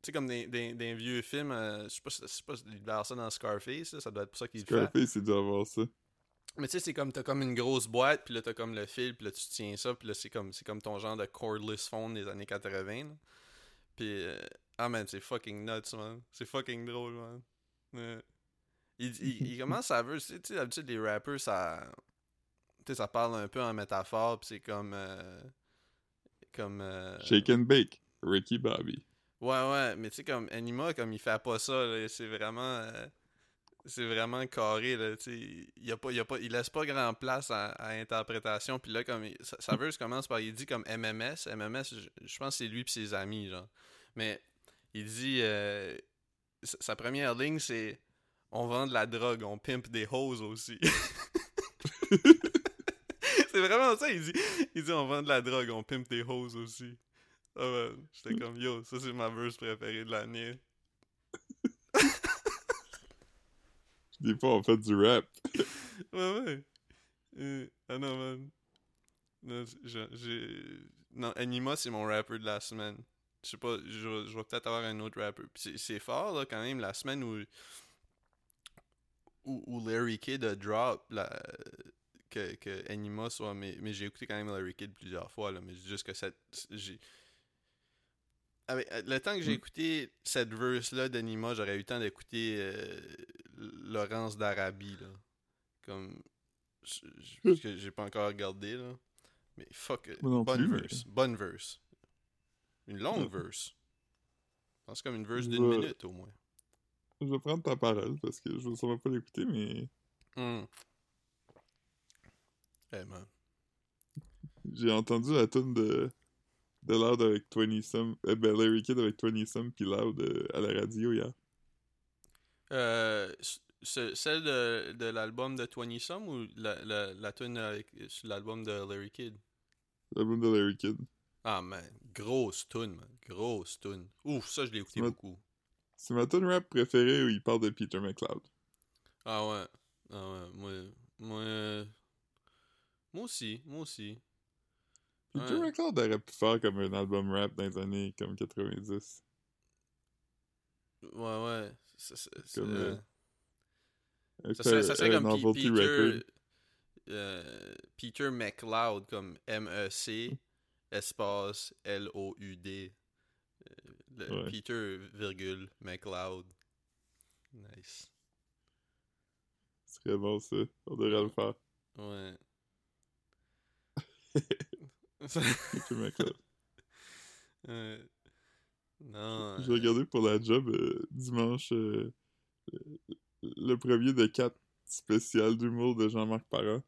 Sais, comme des, des, des vieux films, euh, je sais pas, si- je sais pas, si ça dans Scarface, là, ça doit être pour ça qu'il fait. Scarface, c'est dû avoir ça. Mais tu sais, c'est comme, t'as comme une grosse boîte, puis là, t'as comme le fil, puis là, tu tiens ça, puis là, c'est comme, c'est comme ton genre de cordless phone des années 80, là. Puis, euh, ah man, c'est fucking nuts, man. C'est fucking drôle, man. Il, il, il commence à ver, tu sais, tu sais, d'habitude, les rappers, ça... Tu sais, ça parle un peu en métaphore, puis c'est comme... euh, comme... euh, Shake and Bake, Ricky Bobby. Ouais, ouais, mais tu sais, comme Anima, comme il fait pas ça, c'est vraiment. euh, c'est vraiment carré, là, tu. Il, a pas, il, a pas, il laisse pas grand place à, à interprétation, puis là, comme. il- Sa, sa verse commence par. Il dit comme MMS. MMS, je, pense que c'est lui pis ses amis, genre. Mais il dit. euh, sa, sa première ligne, c'est. On vend de la drogue, on pimpe des hoses aussi. c'est vraiment ça, il dit. Il dit on vend de la drogue, on pimpe des hoses aussi. Ah ouais, j'étais comme yo, ça c'est ma verse préférée de l'année. Des fois, on fait du rap. Ouais, ouais. Euh, ah non, man. Non, j'ai-. Non, Anima, c'est mon rapper de la semaine. Je sais pas, je, vais- je vais peut-être avoir un autre rapper. C'est, fort, là, quand même, la semaine où... Où, où Larry Kidd a drop la... que, que Anima soit... Mais, mais j'ai écouté quand même Larry Kidd plusieurs fois, là, mais c'est juste que cette... J'ai... Avec, euh, le temps que j'ai Mm. écouté cette verse-là d'Anima, j'aurais eu le temps d'écouter euh, Laurence d'Arabie, là. Comme. Parce que j'ai pas encore regardé, là. Mais fuck. euh, non bonne plus, mais- verse. Bonne verse. Une longue Ouais. verse. Je pense comme une verse d'une minute au moins. Je vais prendre ta parole parce que je veux sûrement pas l'écouter, mais Hmm. Eh man. j'ai entendu la tune de, de Loud avec 20 Some, euh, ben Larry Kidd avec 20 Some pis Loud euh, à la radio hier. Euh, ce- celle de, de l'album de 20 Some ou la, la, la tune avec, sur l'album de Larry Kidd? L'album de Larry Kidd. Ah man, grosse tune, man. Grosse tune. Ouf, ça je l'ai écouté beaucoup. C'est ma tune rap préférée où il parle de Peter McLeod. Ah ouais. Ah ouais. Moi, moi, moi aussi. Moi aussi. Peter Ouais. McLeod aurait pu faire comme un album rap dans les années comme 90. Ouais, ouais. Ça- ça- Comme, euh, ça serait, ça comme P- Peter. record. euh, Peter McLeod, comme M-E-C, espace L-O-U-D. Euh, le- Ouais. Peter, virgule, McLeod. Nice. Ce serait bon ça. On devrait le faire. Ouais. Peter McLeod. Ouais. Non. J'ai regardé pour la job euh, dimanche euh, euh, le premier de quatre spécial d'humour de Jean-Marc Parent.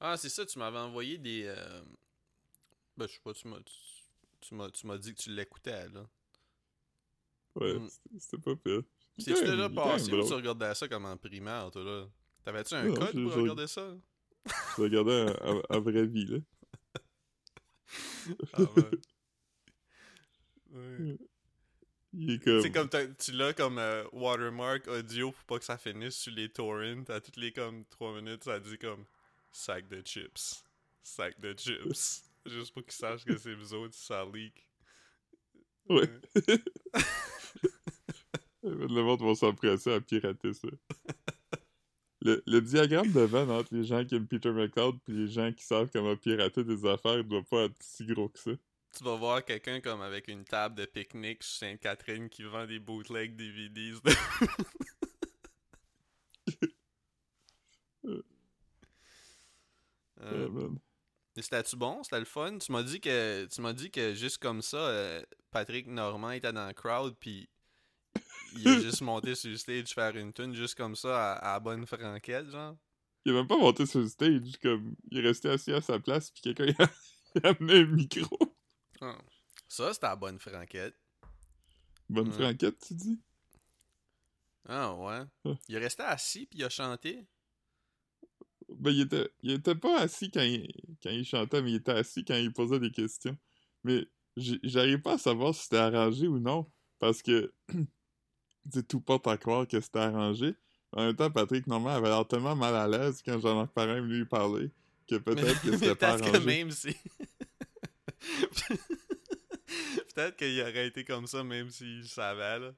Ah, c'est ça, tu m'avais envoyé des. euh, Ben, je sais pas, tu m'as. Tu, tu m'as, tu m'as dit que tu l'écoutais, là. Ouais, Mm. c'était- pas pire. C'est-tu déjà passé ou tu regardais ça comme en primaire, toi, là? T'avais-tu un Non, code pour regarder ça? Je regardais en, en- en vraie vie, là. Ah ouais. Ouais. Comme... C'est comme t'as- tu l'as comme euh, watermark audio pour pas que ça finisse sur les torrents. À toutes les comme 3 minutes, ça dit comme sac de chips. Sac de chips. Juste pour qu'ils sachent que c'est vous autres, ça leak. Ouais. Le monde va s'empresser à pirater ça. Le, le diagramme de Venn entre les gens qui aiment Peter McLeod et les gens qui savent comment pirater des affaires doit pas être si gros que ça. tu vas voir quelqu'un comme avec une table de pique-nique sur Sainte-Catherine qui vend des bootlegs DVDs. De... euh, man. C'était-tu bon? C'était le fun? Tu m'as dit que tu m'as dit que juste comme ça, euh, Patrick Normand était dans le crowd puis il a juste monté sur le stage faire une tune juste comme ça à, bonne franquette, genre. Il a même pas monté sur le stage, comme il est resté assis à sa place puis quelqu'un il a, il a amené un micro. Ah. Ça, c'était à bonne franquette. Bonne franquette, tu dis? Ah ouais. Ah. Il est resté assis puis il a chanté. Ben, il était, il était pas assis quand il, quand il chantait, mais il était assis quand il posait des questions. Mais j'arrive pas à savoir si c'était arrangé ou non, parce que c'est tout porte à croire que c'était arrangé. En même temps, Patrick Normand avait l'air tellement mal à l'aise quand Jean-Marc Parrain lui parlait que peut-être que Mais c'était pas peut-être que arrangé. même si. peut-être qu'il aurait été comme ça même s'il savait, là.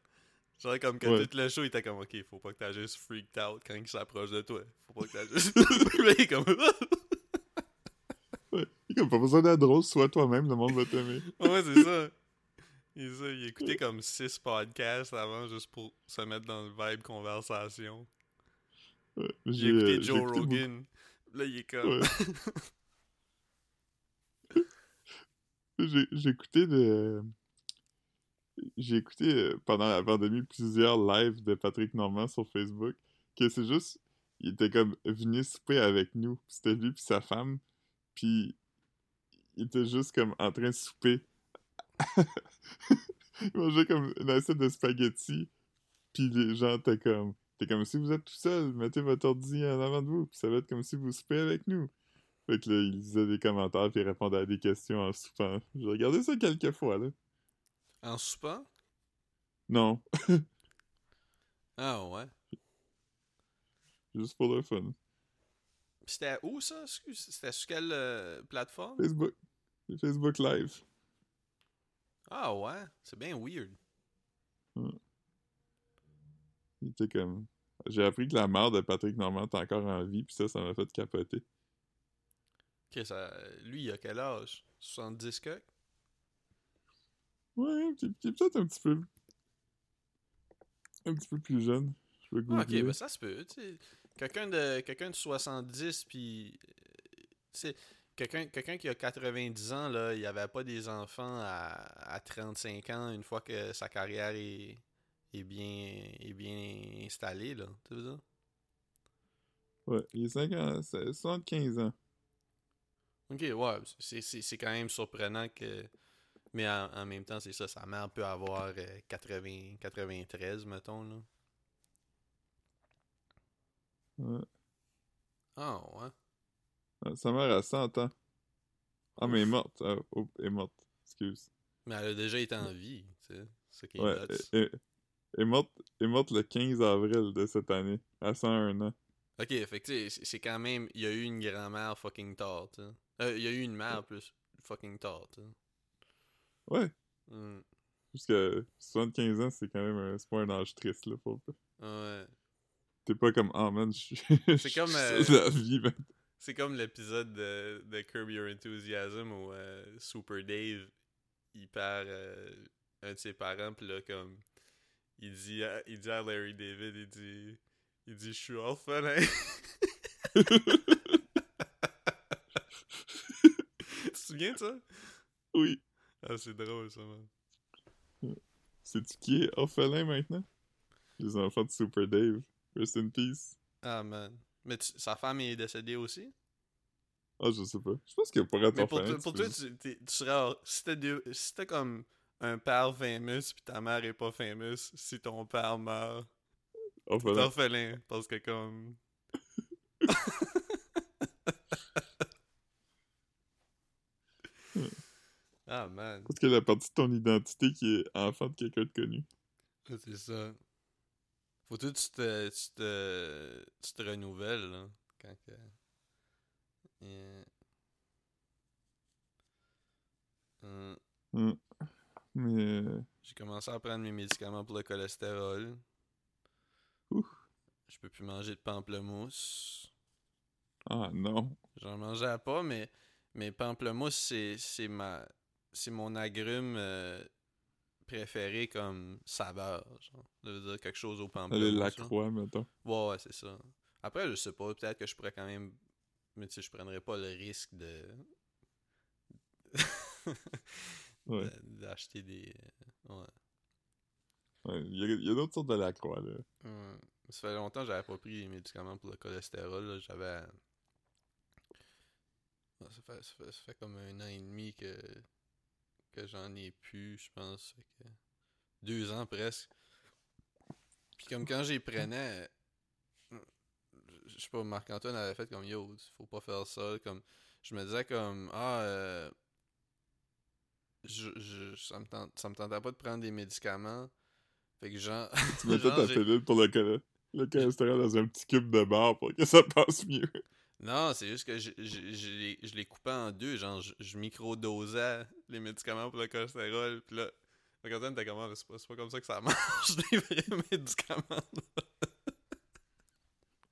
Genre comme que Ouais. tout le show, il était comme, ok, faut pas que t'as juste freaked out quand il s'approche de toi. Faut pas que t'as juste. Comme. Ouais. Il a pas besoin d'être drôle, sois toi-même, le monde va t'aimer. ouais, c'est ça. Il, ça, il écoutait comme six podcasts avant juste pour se mettre dans le vibe conversation. Ouais. J'ai écouté euh, Joe écouté beaucoup- Rogan. Là, il est comme. Ouais. J'ai j'ai écouté de. J'ai écouté euh, pendant la pandémie plusieurs lives de Patrick Normand sur Facebook. Que c'est juste. Il était comme venu souper avec nous. C'était lui puis sa femme. Puis. Il était juste comme en train de souper. Il mangeait comme une assiette de spaghettis. Puis les gens étaient comme. T'es comme si vous êtes tout seul, mettez votre ordi en avant de vous. Puis ça va être comme si vous soupez avec nous. Fait que là, il lisait des commentaires puis il répondait à des questions en soupant. J'ai regardé ça quelques fois, là. En soupant? Non, Ah ouais. juste pour le fun. C'était où ça? C'était sur quelle euh, plateforme? Facebook. Facebook Live. Ah ouais, c'est bien weird. Il était comme... J'ai appris que la mère de Patrick Normand est encore en vie, puis ça, ça m'a fait capoter. Ok, ça, lui, il a quel âge? 70 que? Ouais, puis puis peut-être un petit peu... Un petit peu plus jeune. Je vais Ah, ok, ben ça se peut. tu sais. Quelqu'un de, quelqu'un de 70, puis. euh, Tu sais, quelqu'un qui a 90 ans, là, il avait pas des enfants à, à 35 ans une fois que sa carrière est, est, bien, est bien installée, là. Tu veux dire? Ouais, il est 50... c'est 75 ans. Ok, ouais, c'est- quand même surprenant que. Mais en, en même temps, c'est ça, sa mère peut avoir euh, 80, 93, mettons, là. Ouais. Ah, ouais. Ah, Sa mère a 100 ans. Ah, mais elle est morte. Ah, oh, elle est morte. Excuse. Mais elle a déjà été en vie, tu sais. C'est ça qui est Ouais, elle, est morte, elle est morte le 15 avril de cette année, à 101 ans. Ok, fait que c'est- quand même. Il y a eu une grand-mère fucking tard, tu sais. Euh, il y a eu une mère plus fucking tard, tu sais. Ouais, Hmm, jusqu'à 75 ans, c'est quand même un, c'est pas un âge triste, là, faut pas. Ouais. T'es pas comme, oh man, je suis. C'est comme, euh, la vie, man. C'est comme l'épisode de, de Curb Your Enthusiasm où euh, Super Dave, il perd euh, un de ses parents, puis là, comme. Il dit, à, il dit à Larry David, il dit. Il dit, je suis orphelin. tu te souviens de ça? Oui. Ah, c'est drôle, ça, man. C'est-tu qui est orphelin maintenant? Les enfants de Super Dave. Rest in peace. Ah, man. Mais tu- sa femme est décédée aussi? Ah, je sais pas. Je pense que pour être Mais pour, pour tu toi, tu, t'es- tu serais. Si deux- si comme un père famous puis ta mère est pas famous, si ton père meurt, t'es orphelin. orphelin. Parce que comme. ah man, Parce que la partie de ton identité qui est enfant de quelqu'un de connu. Ah, c'est ça. Faut que tu te, tu te, tu te renouvelles là. Quand que. Yeah. Hum. Mais. euh, J'ai commencé à prendre mes médicaments pour le cholestérol. Ouh. Je peux plus manger de pamplemousse. Ah non. J'en mangeais pas, mais, mais pamplemousse, c'est, c'est ma. c'est mon agrume euh, préféré comme saveur. Genre. Ça veut dire quelque chose au pamplemousse. là. Lacroix, mettons. Ouais, ouais, c'est ça. Après, je sais pas, peut-être que je pourrais quand même. Mais tu sais, je prendrais pas le risque de. Ouais. D'acheter des. euh, Ouais. Ouais, Il y a, d'autres sortes de Lacroix, là. Ouais. Ça fait longtemps que j'avais pas pris les médicaments pour le cholestérol. J'avais. Ouais, Ça fait, ça, fait, ça fait comme un an et demi que, que j'en ai plus, je pense. Que deux ans presque. Puis comme quand j'y prenais, je sais pas, Marc-Antoine avait fait comme yo, faut pas faire ça. Comme, je me disais comme ah, euh, je, je, ça, me tente, ça me tentait pas de prendre des médicaments. Fait que genre. Tu mettais ta pilule pour le, le cholestérol dans un petit cube de bar pour que ça passe mieux. Non, c'est juste que je, je, je les, je les coupais en deux. Genre, je, microdosais les médicaments pour le cholestérol. Puis là, Marc-Antoine était comme, Ah, c'est pas, pas comme ça que ça marche, des vrais médicaments.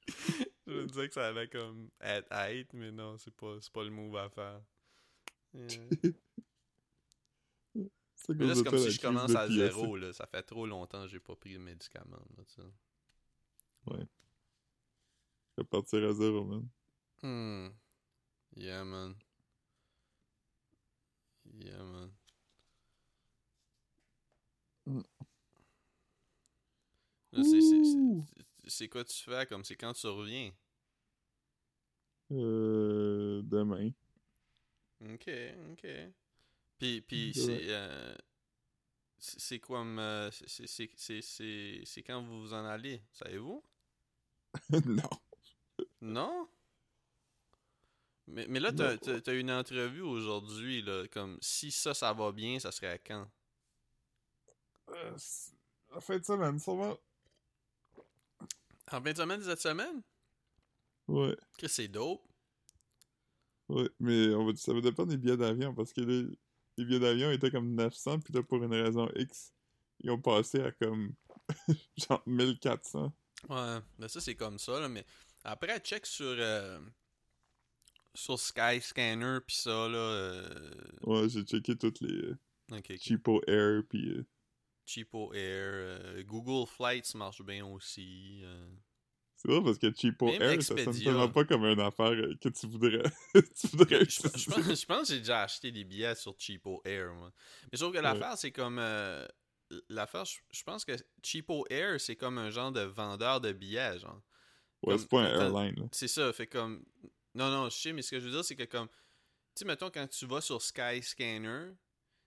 je me disais que ça allait comme être être, mais non, c'est pas, pas le move à faire. Mais là, c'est comme si je commence à zéro. Là. Ça fait trop longtemps que j'ai pas pris de médicaments. Là, tu sais. Je vais partir à zéro, man. Hmm. Yeah, man. Yeah, man. C'est- quoi tu fais comme c'est quand tu reviens? Euh, demain. Ok, ok. Puis, puis Ouais. c'est. euh, c'est comme. euh, c'est quand vous vous en allez, savez-vous? non. Non? Mais, mais là, t'as t'as une entrevue aujourd'hui, là, comme si ça, ça va bien, ça serait à quand? Euh, en fin de semaine, sûrement. En fin de semaine, cette semaine? Ouais. Que c'est dope. Ouais, mais on va, ça va dépendre des billets d'avion parce que les, les billets d'avion étaient comme 900, puis là, pour une raison X, ils ont passé à comme genre 1400. Ouais, mais ça, c'est comme ça, là, mais après, check sur. euh, sur Skyscanner, pis ça, là. euh, Ouais, j'ai checké toutes les euh, ok, ok. Cheapo Air, puis euh, Cheapo Air. Google Flights marche bien aussi. c'est vrai parce que Cheapo Même Air, ça sonne Expedia. tellement pas comme une affaire que tu voudrais, tu voudrais Je, je pense, je pense que j'ai déjà acheté des billets sur Cheapo Air, moi. Mais sauf que l'affaire, c'est comme. euh, l'affaire, je, pense que Cheapo Air, c'est comme un genre de vendeur de billets, genre. Ouais, c'est pas un airline, là. C'est ça, fait comme. Non, non, je sais, mais ce que je veux dire, c'est que comme. Tu sais, mettons, quand tu vas sur Skyscanner,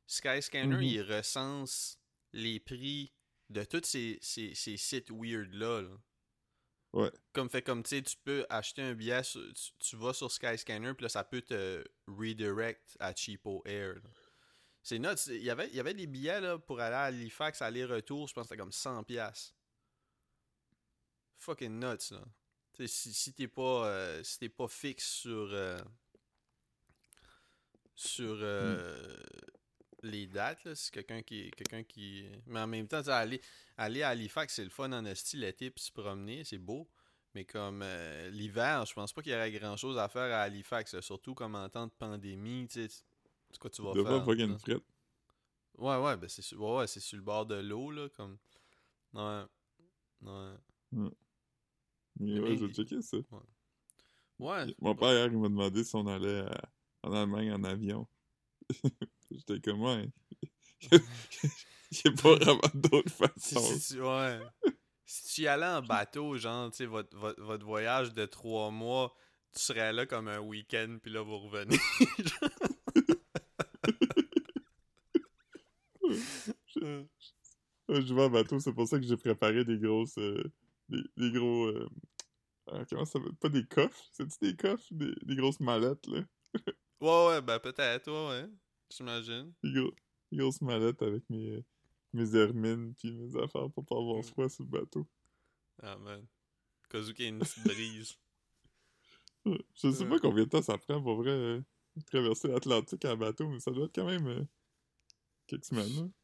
Skyscanner, Mhm. il recense les prix de tous ces, ces, ces sites weird-là. là. Ouais. Comme fait comme, tu sais, tu peux acheter un billet, sur- tu, tu vas sur Skyscanner, puis là, ça peut te redirect à Cheapo Air. C'est nuts. Il y avait, il y avait des billets là, pour aller à Halifax, aller-retour, je pense que c'était comme 100$. Fucking nuts, là. Si, si t'es pas, euh, si t'es pas fixe sur, euh, sur euh, les dates, là, c'est quelqu'un qui, quelqu'un qui... Mais en même temps, aller, aller à Halifax, c'est le fun en esti l'été, puis se promener, c'est beau. Mais comme l'hiver, je pense pas qu'il y aurait grand-chose à faire à Halifax, là, surtout comme en temps de pandémie, tu sais, c'est quoi tu vas devrait faire? pas frette. Ouais, ouais, ben c'est sur, ouais, sur le bord de l'eau, là, comme... Ouais. Ouais. Mais Mais ouais, j'ai checké ça. Ouais. Mon père, hier, il m'a demandé si on allait à- en Allemagne en avion. J'étais comme, ouais. Il n'y a pas vraiment d'autre façon. si tu, ouais. si tu y allais en bateau, genre, tu sais, votre, votre, votre voyage de trois mois, tu serais là comme un week-end, puis là, vous revenez. Euh, Je vais en bateau, c'est pour ça que j'ai préparé des grosses. euh, des, des gros. euh, ah, comment ça s'appelle Pas des coffres C'est-tu des coffres? Des, des grosses mallettes, là ouais, ouais, ben peut-être, ouais, ouais. J'imagine. des, gros- des grosses mallettes avec mes, mes hermines puis mes affaires pour pas avoir Mm. froid sur le bateau. Ah, man. Y ait une petite brise. Je sais pas combien de temps ça prend pour vrai euh, traverser l'Atlantique en bateau, mais ça doit être quand même euh, quelques semaines. là.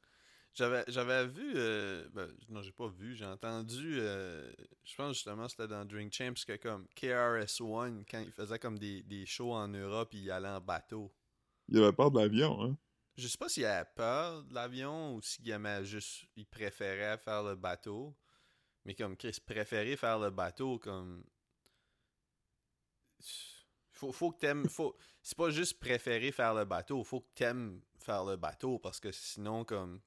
J'avais, j'avais vu, euh, ben, non, j'ai pas vu, j'ai entendu, euh, je pense justement c'était dans Drink Champs que comme KRS-One, quand il faisait comme des, des shows en Europe, il allait en bateau. Il avait peur de l'avion, hein? Je sais pas s'il avait peur de l'avion ou s'il aimait juste. Il préférait faire le bateau. Mais comme Chris préférait faire le bateau, comme. Faut, faut que t'aimes. Faut... C'est pas juste préférer faire le bateau, faut que t'aimes faire le bateau parce que sinon, comme.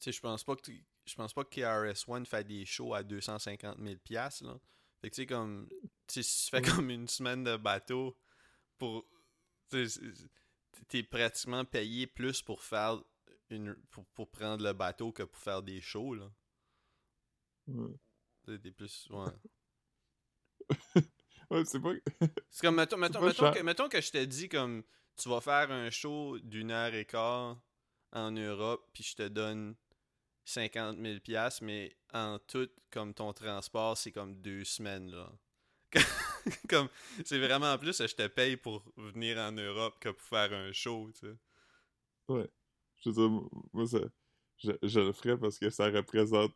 Sais, je pense pas que. Je pense pas que KRS-One fait des shows à 250 000 piastres, là. Fait que tu sais, comme. Tu sais, si tu fais comme une semaine de bateau pour. T'es pratiquement payé plus pour faire une. Pour, pour prendre le bateau que pour faire des shows, là. T'es plus. Ouais. Ouais, c'est pas. C'est comme, mettons, que, mettons que je te dis comme tu vas faire un show d'une heure et quart en Europe, puis je te donne 50 000 piastres, mais en tout, comme ton transport, c'est comme deux semaines, là. comme, c'est vraiment plus que je te paye pour venir en Europe que pour faire un show, tu sais. Ouais. Je veux dire, moi, ça, je, je le ferais parce que ça représente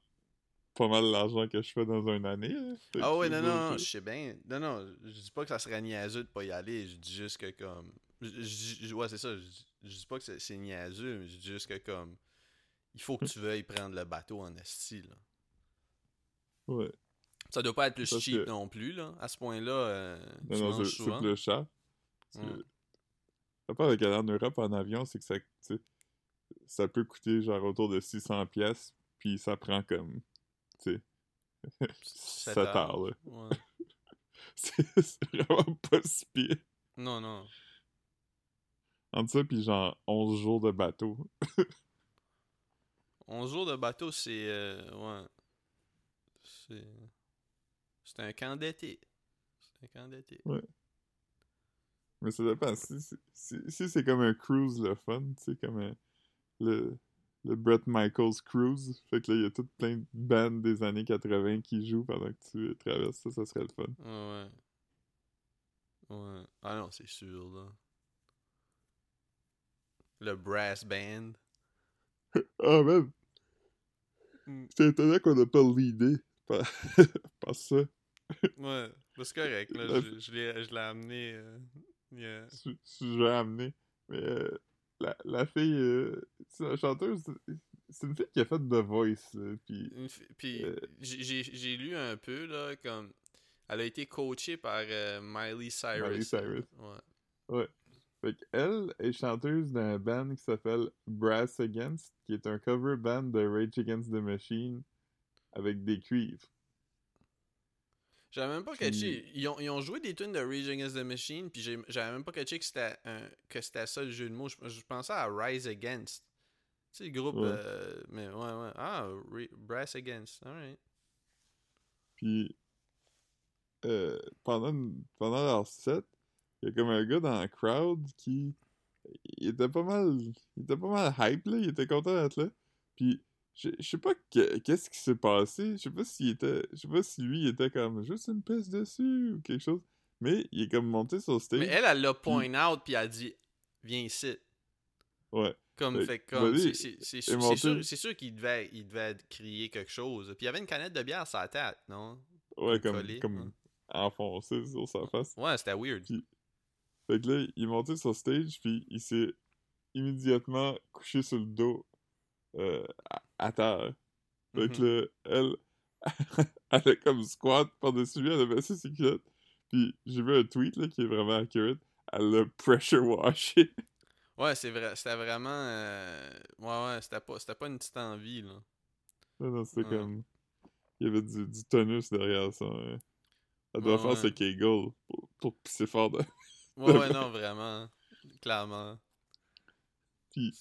pas mal l'argent que je fais dans une année. Ah ouais, non, non, tu je sais. bien. Non, non, je dis pas que ça serait niaiseux de pas y aller, je dis juste que comme... je- ouais, c'est ça, je, je dis pas que c'est c'est niaiseux, mais je dis juste que comme... Il faut que tu veuilles prendre le bateau en esti, là. Ouais. Ça doit pas être plus Parce cheap que- non plus, là. À ce point-là, euh, Non, tu non, manges c'est c'est souvent. plus cher. Parce que Mm. Le part avec aller en Europe en avion, c'est que ça, ça peut coûter genre autour de 600 pièces, puis ça prend comme, tu sais, 7 Sept heures, là. Ouais. C'est vraiment pas si pire. Non, non. Entre ça, puis genre 11 jours de bateau. 11 jours de bateau, c'est... euh, ouais. C'est... C'est un camp d'été. C'est un camp d'été. Mais ça dépend. Si, si, si- si c'est comme un cruise le fun, tu sais, comme un- le, le Brett Michaels cruise, fait que là, il y a tout plein de bandes des années 80 qui jouent pendant que tu traverses ça, ça serait le fun. Ouais, ouais. Ouais. Ah non, c'est sûr, là. Le brass band. Ah, même! Mm. C'est étonnant qu'on n'a pas l'idée par, par ça. Ouais, bah, c'est correct, là. La- Je, je l'ai je l'ai amené. euh, il y a- Si si je vais amener. Mais euh, la, la fille, euh, c'est la chanteuse, c'est une fille qui a fait The Voice, là, puis Puis Euh. j'ai- lu un peu, là, comme. Elle a été coachée par euh, Miley Cyrus. Miley Cyrus. Ouais. Fait qu'elle est chanteuse d'un band qui s'appelle Brass Against, qui est un cover band de Rage Against the Machine avec des cuivres. J'avais même pas catché. Ils ont, ils ont joué des tunes de Rage Against the Machine, puis j'avais même pas catché que c'était un- que c'était ça le jeu de mots. Je, je pensais à Rise Against. Tu sais, le groupe. Ouais. euh, mais ouais, ouais. Ah, Re- Brass Against. Alright. Puis euh, pendant, pendant leur set, il y a comme un gars dans la crowd qui il était pas mal il était pas mal hype là, il était content d'être là. Puis je je sais pas que- qu'est-ce qui s'est passé, je sais pas s'il était je sais pas si lui il était comme juste une piste dessus ou quelque chose, mais il est comme monté sur stage. Mais elle, elle l'a point out, puis elle a dit Viens ici. Ouais. Comme, Fait comme, c'est- sûr, sûr, qu'il devait, il devait crier quelque chose. Puis il y avait une canette de bière sur la tête, non? Ouais, comme, collé, comme ouais. enfoncé sur sa face. Ouais, c'était weird. Fait que là, il est monté sur stage, puis il s'est immédiatement couché sur le dos euh, à, à terre. Fait que Mhm. là, elle, elle a comme squat par-dessus lui, elle a baissé ses culottes. Puis j'ai vu un tweet là, qui est vraiment accurate. Elle l'a pressure washé. Ouais, c'est vrai, c'était vraiment. euh, Ouais, ouais, c'était pas, c'était pas une petite envie, là. non, non, c'était Ouais. comme. Il y avait du, du tonus derrière ça. hein. Elle doit Ouais, faire ouais. ce kegel pour, pour pisser fort. de- Ouais, ouais, non, vraiment. Clairement. Puis,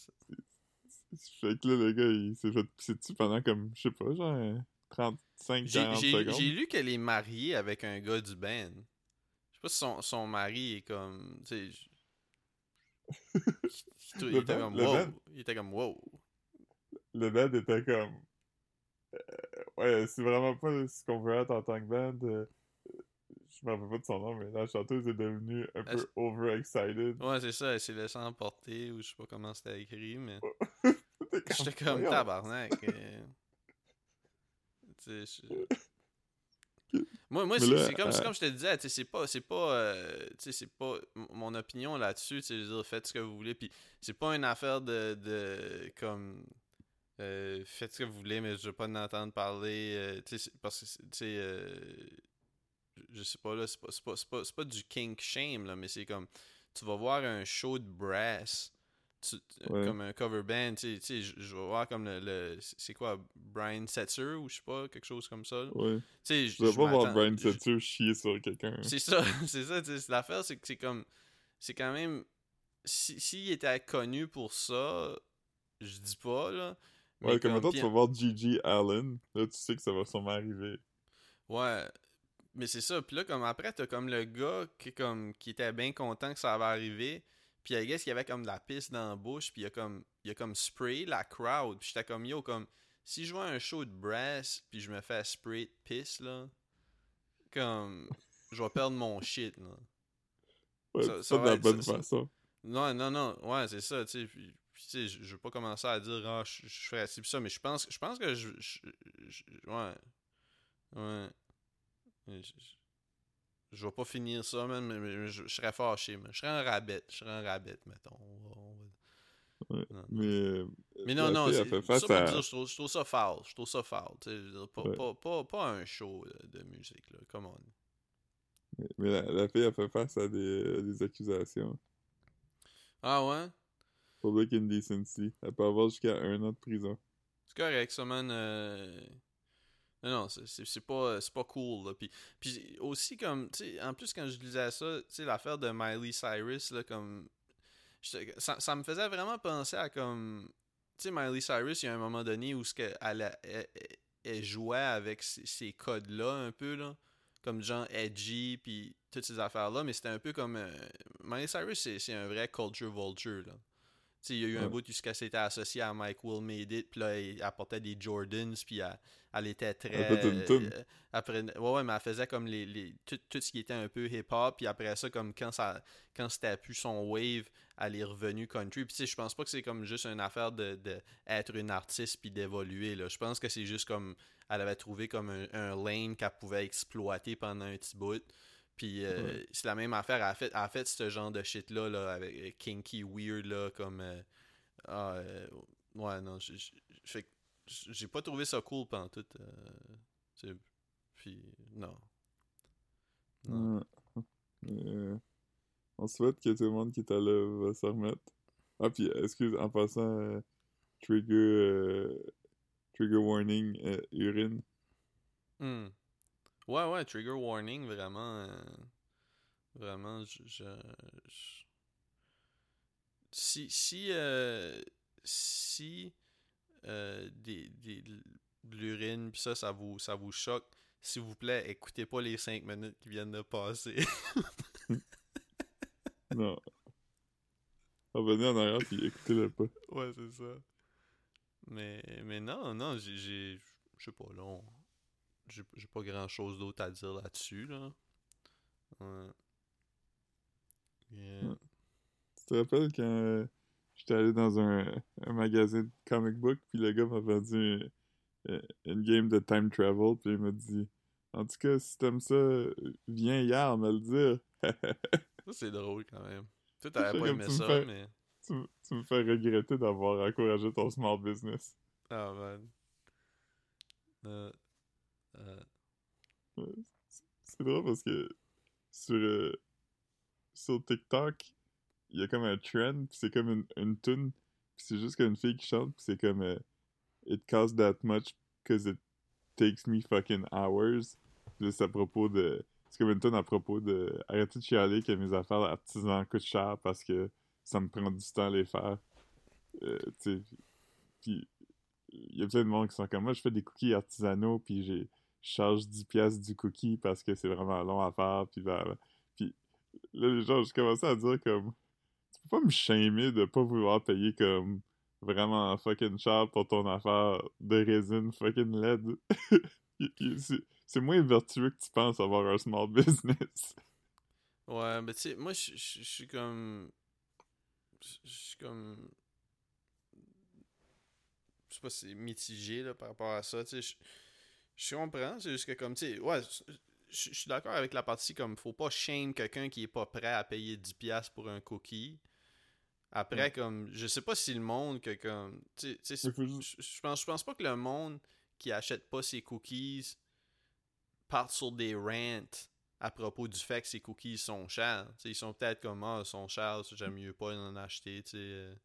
fait que là, le gars, il s'est fait pisser dessus pendant comme, je sais pas, genre 35, J'ai 40 j'ai- secondes. j'ai lu qu'elle est mariée avec un gars du band. Je sais pas si son, son mari est comme. Tu sais. il, était band- comme wow. band? Il était comme wow. Le band était comme. euh, ouais, c'est vraiment pas ce qu'on veut être en tant que band. euh, je me rappelle pas de son nom, mais la chanteuse est devenue un peu overexcited. Ouais, c'est ça, elle s'est laissée emporter, ou je sais pas comment c'était écrit, mais. J'étais comme tabarnak. euh. Tu sais, je- Moi, moi c'est comme, euh, comme je te disais, c'est pas, c'est pas, euh, c'est pas mon opinion là-dessus, tu sais, faites ce que vous voulez, puis c'est pas une affaire de, de comme, euh, faites ce que vous voulez, mais je veux pas en entendre parler, tu sais, parce que, tu sais, je sais pas, là, c'est pas, c'est pas, c'est pas, pas du kink shame, là, mais c'est comme, tu vas voir un show de brass, tu- Ouais. comme un cover band, tu sais, tu sais, je je vais voir comme le, le- c'est quoi, Brian Setzer, ou je sais pas, quelque chose comme ça, là. Ouais. Tu sais, Je voudrais pas voir Brian Setzer chier sur quelqu'un. c'est ça, c'est ça, tu sais, l'affaire, c'est que c'est comme, c'est quand même, si- s'il était connu pour ça, je dis pas, là, Ouais, comme comme, maintenant, tu vas voir Gigi Allen. Là, tu sais que ça va sûrement arriver. ouais, mais c'est ça, puis là, comme après, t'as comme le gars qui, comme, qui était bien content que ça avait arrivé, puis I guess qu'il y avait comme de la pisse dans la bouche, puis il a comme, il a comme spray la crowd, puis j'étais comme, yo, comme, si je vois un show de brass, puis je me fais spray de pisse, là, comme, je vais perdre mon shit, là. Ouais, Ça- c'est ça pas de la bonne ça- façon. Non, non, non, ouais, c'est ça, tu sais. Puis, puis, tu sais, je, je veux pas commencer à dire, ah, je, je ferais ci pis ça, mais je pense, je pense que je. je- je- ouais. Ouais. Je, je- vais pas finir ça, man, mais, mais je, je serais fâché, man. Je serais un rabbit, je serais un rabbit, mettons. On va- on va- Ouais, Non. Mais, euh, Mais non, non, c'est ça à... dire, je, trouve, je trouve ça foul. Je trouve ça foul. dire, Pas, Ouais. pas, pas, pas un show de, de musique, là. Come on. Mais, mais la, la fille, elle fait face à des, des accusations. Ah ouais? Public indecency. Elle peut avoir jusqu'à un an de prison. C'est correct, ça, man. euh, Non, non, c'est- pas, c'est pas cool. Là. Puis, puis aussi, comme, tu sais, en plus, quand je lisais ça, tu sais, l'affaire de Miley Cyrus, là, comme. Ça, ça me faisait vraiment penser à comme. Tu sais, Miley Cyrus, il y a un moment donné où ce elle, elle, elle- elle jouait avec ces, ces codes-là, un peu, là. Comme genre edgy, puis toutes ces affaires-là, mais c'était un peu comme. euh, Miley Cyrus, c'est c'est un vrai culture vulture, là. Tu sais, il y a eu un bout elle s'était associée à Mike Will Made It, puis là, elle apportait des Jordans, puis elle, elle était très. Fait euh, après, ouais, ouais, mais elle faisait comme les, les tout, tout ce qui était un peu hip-hop, puis après ça, comme quand ça quand c'était plus son wave, elle est revenue country. Puis tu sais, je pense pas que c'est comme juste une affaire de, de être une artiste puis d'évoluer, là. Je pense que c'est juste comme elle avait trouvé comme un, un lane qu'elle pouvait exploiter pendant un petit bout. Puis euh, Ouais. c'est la même affaire. Elle a fait, elle a fait ce genre de shit-là, là, avec euh, Kinky Weird, là, comme. euh, ah, euh, ouais, non, j'ai- j'ai fait que j'ai pas trouvé ça cool pendant tout. euh, puis, non. Euh, on souhaite que tout le monde qui est à va se remettre. Ah, puis, excuse, en passant, euh, trigger, euh, trigger warning, euh, urine. Hmm. Ouais, ouais, trigger warning, vraiment. euh, vraiment, je. je- je- Si. Si. euh, si. Euh, des, des, de l'urine, pis ça, ça vous, ça vous choque, s'il vous plaît, écoutez pas les 5 minutes qui viennent de passer. Non. Revenez en arrière puis écoutez-le pas. ouais, c'est ça. Mais, mais non, non, j'ai. j'ai- Je sais pas, là. on- J'ai pas grand chose d'autre à dire là-dessus, là. Ouais. Yeah. Ouais. Tu te rappelles quand euh, j'étais allé dans un, un magasin de comic book puis le gars m'a vendu euh, une game de time travel puis il m'a dit En tout cas, si t'aimes ça, viens hier me le dire. Ça, c'est drôle quand même. Toi, t'aurais C'est pas aimé tu ça, fais- mais. tu, me- tu me fais regretter d'avoir encouragé ton small business. Ah, man. Euh, euh, C'est drôle parce que sur, euh, sur TikTok, il y a comme un trend, puis c'est comme une, une tune, c'est juste qu'une fille qui chante, puis c'est comme euh, It costs that much because it takes me fucking hours. Puis c'est à propos de. C'est comme une tune à propos de. Arrêtez de chialer que mes affaires artisan coûtent cher parce que ça me prend du temps à les faire. Euh, tu sais. Puis il y a plein de monde qui sont comme moi, je fais des cookies artisanaux, puis j'ai je charge 10 pièces du cookie parce que c'est vraiment long à faire puis blablabla. puis là les gens j'ai commencé à dire comme peux pas me shamer de pas vouloir payer comme vraiment fucking cher pour ton affaire de résine fucking LED c'est- moins vertueux que tu penses avoir un small business Ouais, mais tu sais, moi, je suis comme. Je suis comme. Je sais pas si c'est mitigé là, par rapport à ça. Je, comprends. C'est juste que, comme, tu sais, ouais, je suis d'accord avec la partie comme faut pas shame quelqu'un qui est pas prêt à payer 10$ pour un cookie. Après, Ouais. comme, je sais pas si le monde que comme. Tu sais, je pense, je pense pas que le monde qui achète pas ses cookies parte sur des rants à propos du fait que ses cookies sont chers. Ils sont peut-être comme ah, ils sont chers, j'aime mieux pas en acheter. tu sais, euh.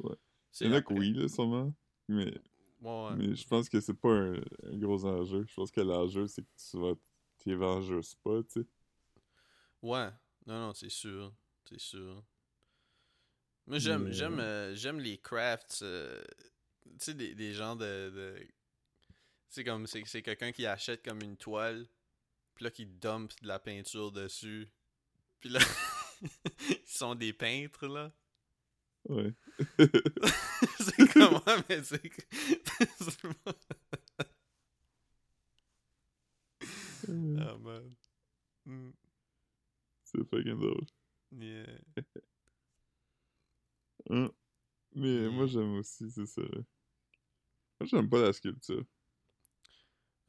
Ouais. C'est Il y en a que oui, là, sûrement. Mais, Ouais, mais je pense que c'est pas un, un gros enjeu. Je pense que l'enjeu, c'est que tu vas t'y juste pas, tu sais. Ouais, non, non, c'est sûr. C'est sûr. Moi, j'aime, Mais, j'aime, euh, euh, j'aime les crafts. euh, tu sais, des, des gens de. de... C'est comme. C'est, c'est quelqu'un qui achète comme une toile, puis là, qui dump de la peinture dessus. Puis là, ils sont des peintres, là. Ouais. c'est comment, mais c'est. ah, man. Mm, c'est fucking drôle. yeah. Hein? Mais Mm. moi, j'aime aussi, c'est ça. Moi, j'aime pas la sculpture.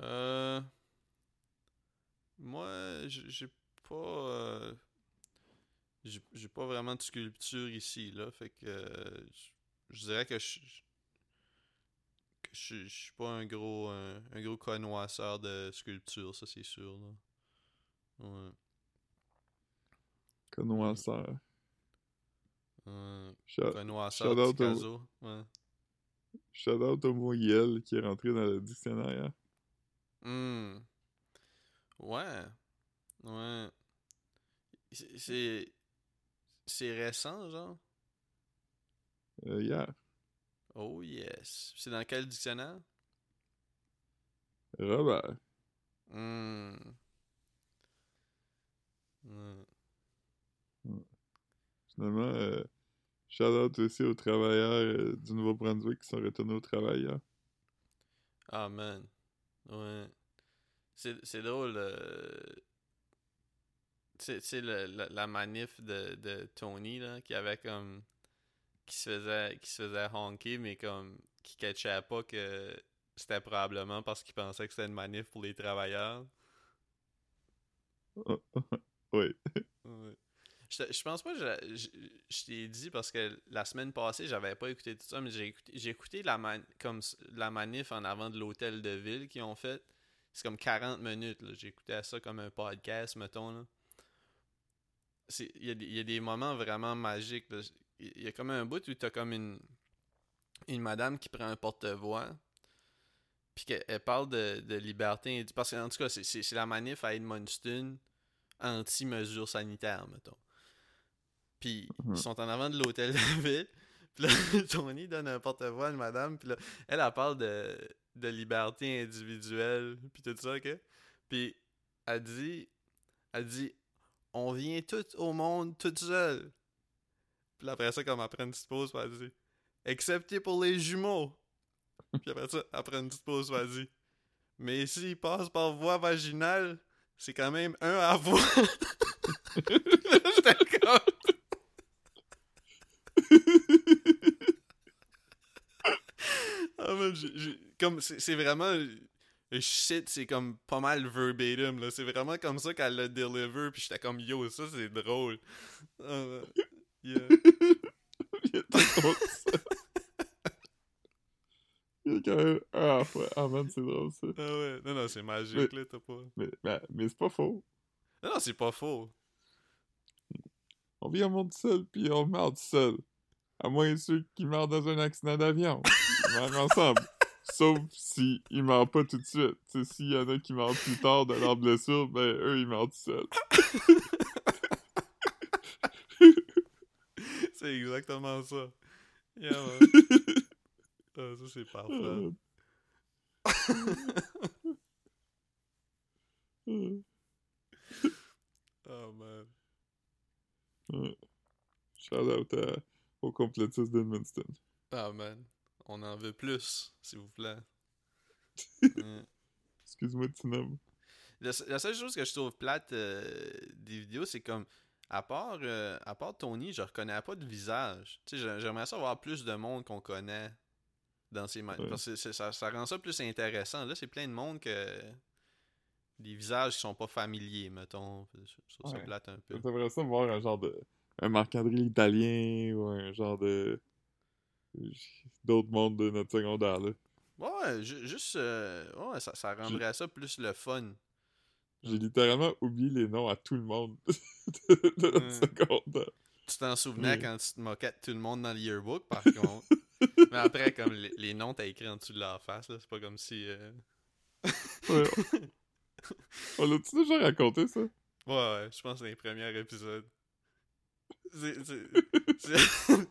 Euh... Moi, j'ai pas. euh, J'ai pas vraiment de sculpture ici, là. Fait que. euh, Je dirais que je. que je je suis pas un gros. Un, un gros connoisseur de sculpture, ça, c'est sûr, là. Ouais. Connoisseur. Ouais. Shout, out au- Picasso. Ouais. shout out au mot Yel qui est rentré dans le dictionnaire. hein. Hmm. Ouais. Ouais. C'est- C'est. Récent, genre? Euh, hier. Oh yes. C'est dans quel dictionnaire? Robert. Hmm. Ouais. Finalement, euh, shout out aussi aux travailleurs euh, du Nouveau-Brunswick qui sont retournés au travail hier. Ah man. Ouais. C'est c'est drôle. euh, le- la, la manif de, de Tony, là, qui avait comme. qui se faisait, qui se faisait honker, mais comme. qui catchait pas que c'était probablement parce qu'il pensait que c'était une manif pour les travailleurs. Oui. Ouais. Je, je pense pas que je, je, je t'ai dit parce que la semaine passée, j'avais pas écouté tout ça, mais j'ai écouté, j'ai écouté la, man- comme, la manif en avant de l'hôtel de ville qu'ils ont fait. C'est comme 40 minutes. là. J'ai écouté ça comme un podcast, mettons. Là. Il y, a y a des moments vraiment magiques. Il y a comme un bout où t'as comme une, une madame qui prend un porte-voix. Puis qu'elle elle parle de, de liberté. Parce qu'en tout cas, c'est- c'est c'est la manif à Edmundston anti-mesures sanitaires, mettons. Puis Mhm. ils sont en avant de l'hôtel de ville. Puis là, Tony donne un porte-voix à une madame. Puis là, elle, elle parle de, de liberté individuelle. Puis tout ça, ok? Puis elle dit, elle dit, on vient tous au monde tout seul. Puis après ça, comme après une petite pause, elle dit, excepté pour les jumeaux. Puis après ça, après une petite pause, elle dit, mais s'ils passent par voie vaginale, c'est quand même un à voix. J'étais comme. Ah, man, comme c'est vraiment le shit, c'est comme pas mal verbatim là. C'est vraiment comme ça qu'elle l'a deliver, puis j'étais comme yo, ça c'est drôle. Ah. Yeah. Il ça. Il y a quand même un la fois. Ah man, c'est drôle ça. Ah ouais, non non, c'est magique là, t'as pas. Mais, mais, mais c'est pas faux. Non non, c'est pas faux. On vit au monde seul, puis on meurt seul. À moins ceux qui meurent dans un accident d'avion. Ils meurent ensemble. Sauf si ils meurent pas tout de suite. S'il y en a qui meurent plus tard de leur blessure, ben eux, ils meurent tout seuls. C'est exactement ça. Yeah. Ah, ça c'est parfait. Euh, euh, Oh man. euh. Shout out à- aux complétistes d'Edmundston. Ah man. On en veut plus, s'il vous plaît. Mm. Excuse-moi de te nommer. La, la seule chose que je trouve plate euh, des vidéos, c'est comme, à part, euh, à part Tony, je reconnais pas de visage. Tu sais, j'ai- j'aimerais ça avoir plus de monde qu'on connaît dans ces Ouais. Parce que c'est- ça, ça rend ça plus intéressant. Là, c'est plein de monde que des visages qui sont pas familiers, mettons. Je trouve ça Ouais. plate un peu. J'aimerais ça voir un genre de. Un Marc-André italien ou un genre de. D'autres mondes de notre secondaire, là. Ouais, ju- juste. euh, ouais, ça, ça rendrait ça plus le fun. J'ai littéralement oublié les noms à tout le monde de, de notre Ouais. secondaire. Tu t'en souvenais Oui. quand tu te moquais de tout le monde dans le yearbook, par contre. Mais après, comme les, les noms, t'as écrit en dessous de leur face, là. C'est pas comme si. euh, Ouais. On l'a-tu déjà raconté, ça? Ouais, ouais, je pense que c'est les premiers épisodes. C'est- c'est- c'est-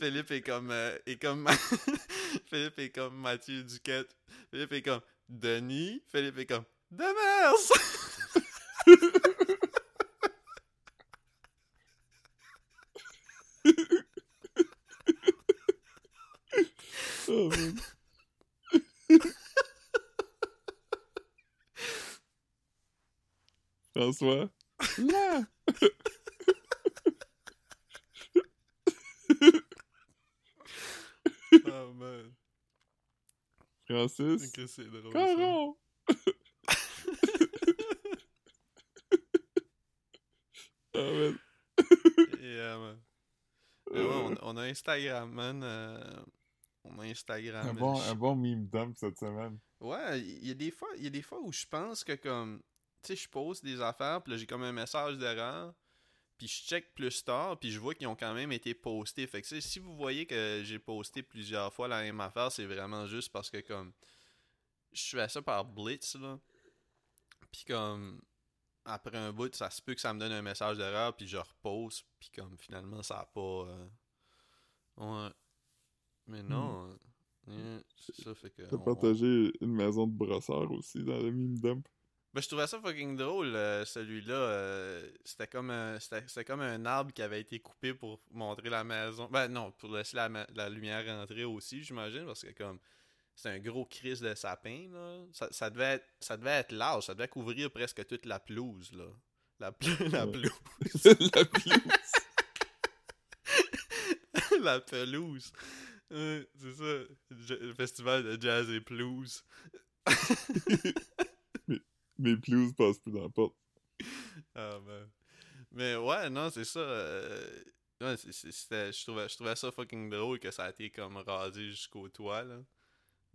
Philippe est comme. euh, est comme Philippe est comme Mathieu Duquette. Philippe est comme Denis. Philippe est comme Demers! Oh. François? Là! Oh man. Francis? Ok, c'est drôle. ça. Caron! Ah, man. Yeah, man. Mais ouais, on, on a Instagram, man. euh, on a Instagram. Un man. bon, un bon meme dump cette semaine. Ouais, il y a des fois, il y a des fois où je pense que comme tu sais, je pose des affaires, puis là j'ai comme un message d'erreur, puis je check plus tard, puis je vois qu'ils ont quand même été postés. Fait que si vous voyez que j'ai posté plusieurs fois la même affaire, c'est vraiment juste parce que comme je fais ça par blitz là. Puis comme après un bout, ça se peut que ça me donne un message d'erreur, puis je repose, puis comme finalement ça a pas euh, ouais. Mais non, euh, c'est ça fait que T'as on- partagé une maison de brosseur aussi dans le meme dump. Ben, je trouvais ça fucking drôle, euh, celui-là. euh, c'était comme un c'était, c'était comme un arbre qui avait été coupé pour montrer la maison. Ben non, pour laisser la, la lumière rentrer aussi, j'imagine, parce que comme c'est un gros crise de sapin, là. Ça, ça devait être, ça devait être large, ça devait couvrir presque toute la pelouse, là. La, pelouse. la pelouse. la pelouse. C'est ça. Le festival de jazz et pelouse. Mes pelouses passent plus dans la porte. Ah man. Mais ouais, non, c'est ça. euh, ouais, c'était- je, trouvais, je trouvais ça fucking drôle que ça a été comme rasé jusqu'au toit, là.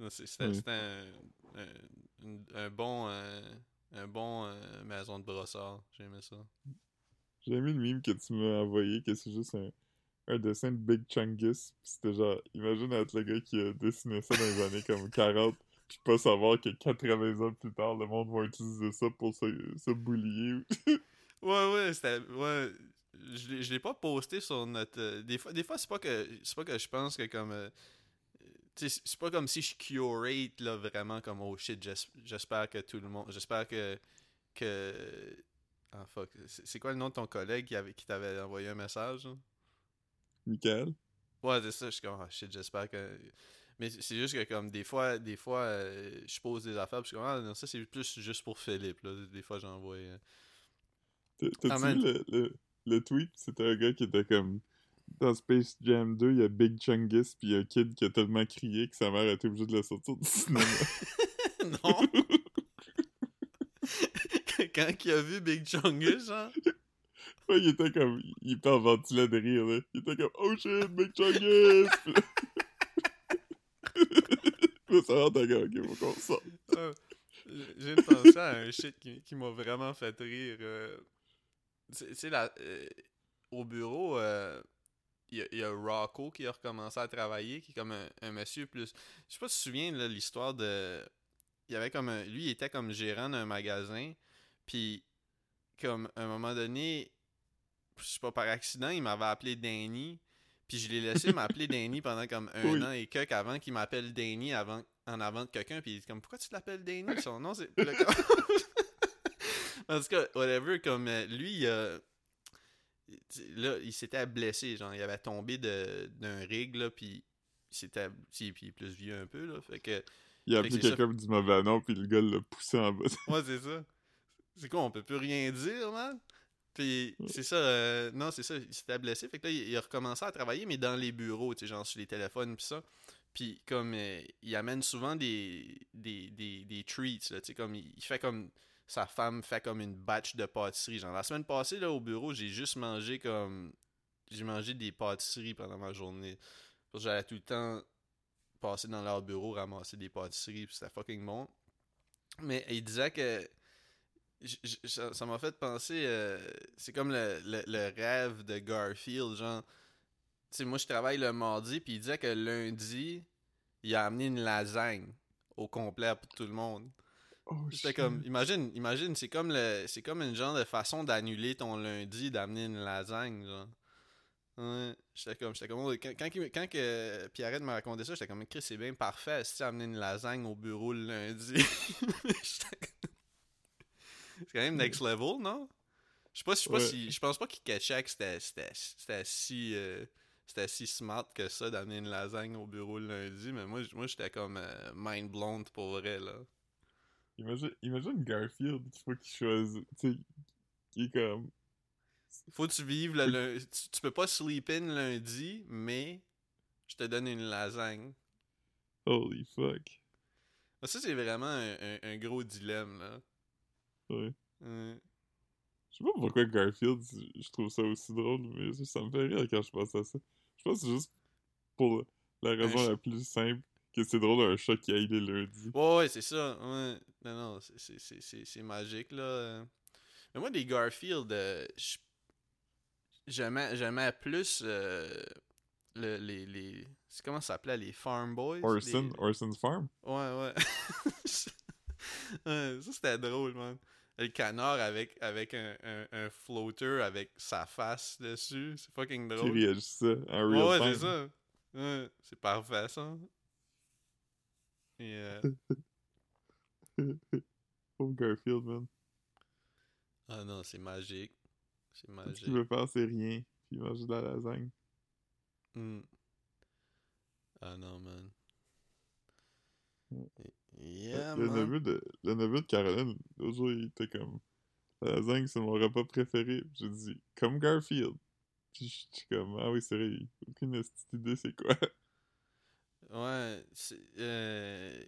C'était Oui. un, un, une- un bon, euh, un bon euh, maison de brossard. J'aimais ça. J'ai aimé le meme que tu m'as envoyé, que c'est juste un, un dessin de Big Chungus. C'était genre, imagine être le gars qui a dessiné ça dans les années comme 40, puis pas savoir que 80 ans plus tard, le monde va utiliser ça pour se, se boulier. Ouais, ouais, c'était. Ouais. Je l'ai- je l'ai pas posté sur notre. euh, des fois, des fois c'est pas que. C'est pas que je pense que comme. euh, c'est pas comme si je curate là vraiment comme oh shit, j'es- j'espère que tout le monde. J'espère que. que. Ah fuck. C'est quoi le nom de ton collègue qui, avait, qui t'avait envoyé un message? là? Michael? Ouais, c'est ça, je suis comme ah shit, j'espère que. Mais c'est juste que comme des fois, des fois, euh, je pose des affaires, puis je suis comme ah non, ça c'est plus juste pour Philippe, là. Des fois j'envoie. euh, T'as- T'as-tu Ah, le, le, le tweet? C'était un gars qui était comme... Dans Space Jam 2, il y a Big Chungus, puis il y a un kid qui a tellement crié que sa mère a été obligée de le sortir du cinéma. non! Quand il a vu Big Chungus, genre. Ouais, il était comme... Il était en ventilait de rire, là. Il était comme « Oh shit, Big Chungus! » euh, J'ai pensé à un shit qui, m'a vraiment fait rire. euh, euh, au bureau, il y, y a Rocco qui a recommencé à travailler, qui est comme un, un monsieur plus. Je sais pas si tu te souviens de l'histoire de. Il y avait comme un- Lui, il était comme gérant d'un magasin, puis comme à un moment donné, je sais pas, par accident, il m'avait appelé Danny. Puis je l'ai laissé m'appeler Danny pendant comme un Oui. an et quelques avant qu'il m'appelle Danny avant, en avant de quelqu'un. Puis il est comme, pourquoi tu l'appelles Danny? Son nom, c'est. En tout cas, whatever, comme euh, lui, là, il s'était blessé. Genre, il avait tombé d'un rig, là, puis il s'était. Puis il est plus vieux un peu, là. Fait que. Il a appelé quelqu'un du mauvais nom, puis le gars l'a poussé en bas. Ouais, c'est ça. C'est quoi, on peut plus rien dire, man? Puis Ouais. c'est ça, euh, non, c'est ça, il s'était blessé. Fait que là, il, il a recommencé à travailler, mais dans les bureaux, tu sais, genre sur les téléphones, puis ça. Puis comme, euh, il amène souvent des, des, des, des treats, là, tu sais, comme, il, il fait comme sa femme fait comme une batch de pâtisserie. Genre, la semaine passée, là, au bureau, j'ai juste mangé comme. J'ai mangé des pâtisseries pendant ma journée. Parce que j'allais tout le temps passer dans leur bureau, ramasser des pâtisseries, puis c'était fucking bon. Mais il disait que. Ça m'a fait penser. euh, c'est comme le, le- le rêve de Garfield, genre. Tu sais, moi, je travaille le mardi, puis il disait que lundi, il a amené une lasagne au complet pour tout le monde. Oh, J'étais comme, imagine, imagine, c'est comme le, c'est comme une genre de façon d'annuler ton lundi, d'amener une lasagne, genre. Ouais, j'étais comme, j'étais comme, oh, quand, quand, que Pierrette m'a raconté ça, j'étais comme, Chris, c'est bien parfait, si tu as amené une lasagne au bureau le lundi. J'étais comme- c'est quand même next level, non? Je sais pas, je sais pas Ouais. si, je pense pas qu'il catchait que c'était, si, euh, c'était si smart que ça d'amener une lasagne au bureau le lundi, mais moi, moi j'étais comme euh, mind blown pour vrai, là. Imagine, imagine Garfield, il faut qu'il choisisse. Tu sais, qui est comme. Faut que tu vives le lundi. Tu, tu peux pas sleep in lundi, mais je te donne une lasagne. Holy fuck. Ça, c'est vraiment un, un- un gros dilemme, là. Ouais. Ouais. Je sais pas pourquoi Garfield, je trouve ça aussi drôle, mais ça, me fait rire quand je pense à ça. Je pense que c'est juste pour la raison ch- la plus simple que c'est drôle un chat qui aille les lundis. Ouais, ouais, c'est ça. Ouais. Non, non, c'est- magique, là. Mais moi, des Garfield, euh, j'aimais plus euh, le, les... les... Comment ça s'appelait? Les Farm Boys? Orson, Les- Orson's Farm? Ouais, ouais. Ouais, ça, c'était drôle, man. Le canard avec, avec un, un, un floater avec sa face dessus. C'est fucking Qui drôle. réagissait en real ouais, c'est ça. Ouais, c'est parfait, ça. Et, euh, Oh, Garfield, man. Ah non, c'est magique. C'est Tout ce magique. qu'il veut faire, c'est rien. Puis il mange de la lasagne. Hmm. Ah non, man. Ouais. Yeah, le, man. neveu de, le neveu de Caroline, l'autre jour, il était comme La lasagne, c'est mon repas préféré. J'ai dit Comme Garfield. Puis je suis comme Ah oui, c'est vrai, aucune idée c'est quoi? Ouais, c'est... Euh...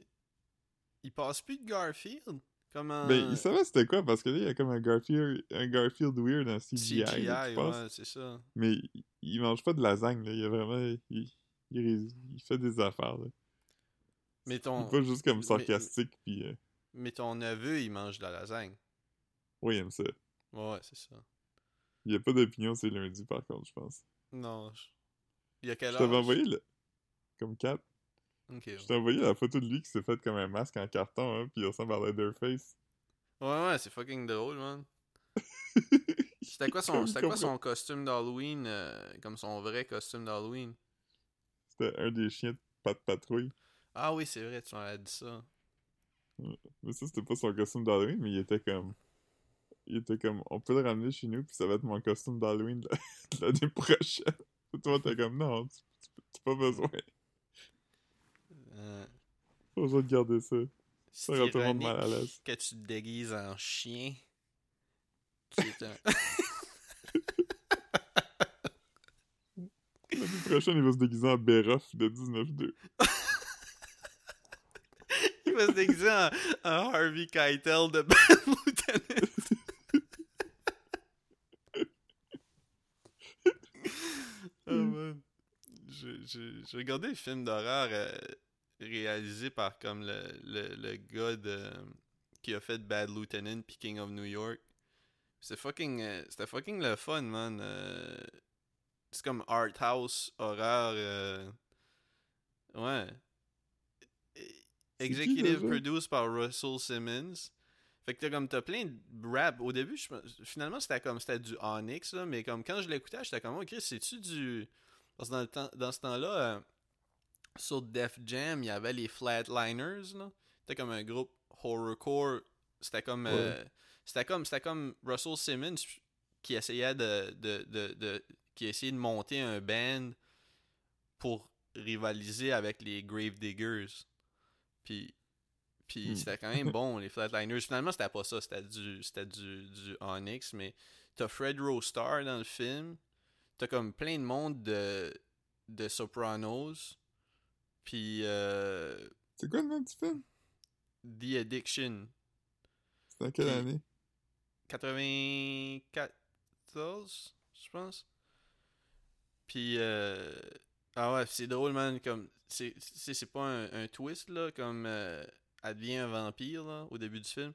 Il passe plus de Garfield? Comment... Ben, il savait c'était quoi parce que là, il y a comme un Garfield, un Garfield weird en CGI. CGI, là, ouais, c'est ça. Mais il, il mange pas de lasagne, là. Il a vraiment. Il, il, il fait des affaires, là. Mais ton... pas juste comme mais- sarcastique, puis. euh, Mais ton neveu, il mange de la lasagne. oui, il aime ça. Ouais, c'est ça. Il y a pas d'opinion, c'est lundi, par contre, je pense. Non. je- Il y a quel Je âge? t'avais envoyé le. Comme 4. Ok. Je t'ai envoyé la photo de lui qui s'est fait comme un masque en carton, hein, puis il ressemble à Leatherface. Ouais, ouais, c'est fucking drôle, man. C'était quoi son, c'était quoi son costume d'Halloween, euh, comme son vrai costume d'Halloween? C'était un des chiens de Pat Patrouille. Ah oui, c'est vrai, tu m'avais dit ça. Mais ça, c'était pas son costume d'Halloween, mais il était comme. Il était comme, on peut le ramener chez nous, puis ça va être mon costume d'Halloween de la- de l'année prochaine. Toi, t'es comme, non, t'as pas besoin. Euh, Pas besoin de garder ça. Ça c'est rend tout le monde mal à l'aise. que tu te déguises en chien. Qui est un... L'année prochaine, il va se déguiser en Beroff de 19-2. Va se déguiser en, en Harvey Keitel de Bad Lieutenant. oh man. J'ai- J'ai j'ai regardé le film d'horreur euh, réalisé par comme le, le, le gars de, qui a fait Bad Lieutenant puis King of New York. C'était fucking, euh, c'était fucking le fun, man. euh, c'est comme art house horreur. euh, ouais. Qui, Executive produced par Russell Simmons. Fait que t'as comme t'as plein de rap. Au début, je finalement c'était comme c'était du Onyx là, mais comme quand je l'écoutais, j'étais comme oh Chris, c'est-tu du. Parce que dans, le temps, dans ce temps-là, euh, sur Def Jam, il y avait les Flatliners là. C'était comme un groupe horrorcore. C'était comme euh, c'était comme c'était comme Russell Simmons qui essayait de, de, de, de- qui essayait de monter un band pour rivaliser avec les Grave Diggers. Puis puis Hmm. c'était quand même bon les Flatliners. Finalement, c'était pas ça, c'était du c'était du du Onyx mais t'as Fred Rostar dans le film. T'as comme plein de monde de de Sopranos. Puis euh, C'est quoi le nom du film? The Addiction. En quelle Puis- année? 94, je pense. Puis, euh... ah ouais, c'est drôle, man. Comme, c'est, pas un, un twist, là, comme euh, elle devient un vampire, là, au début du film.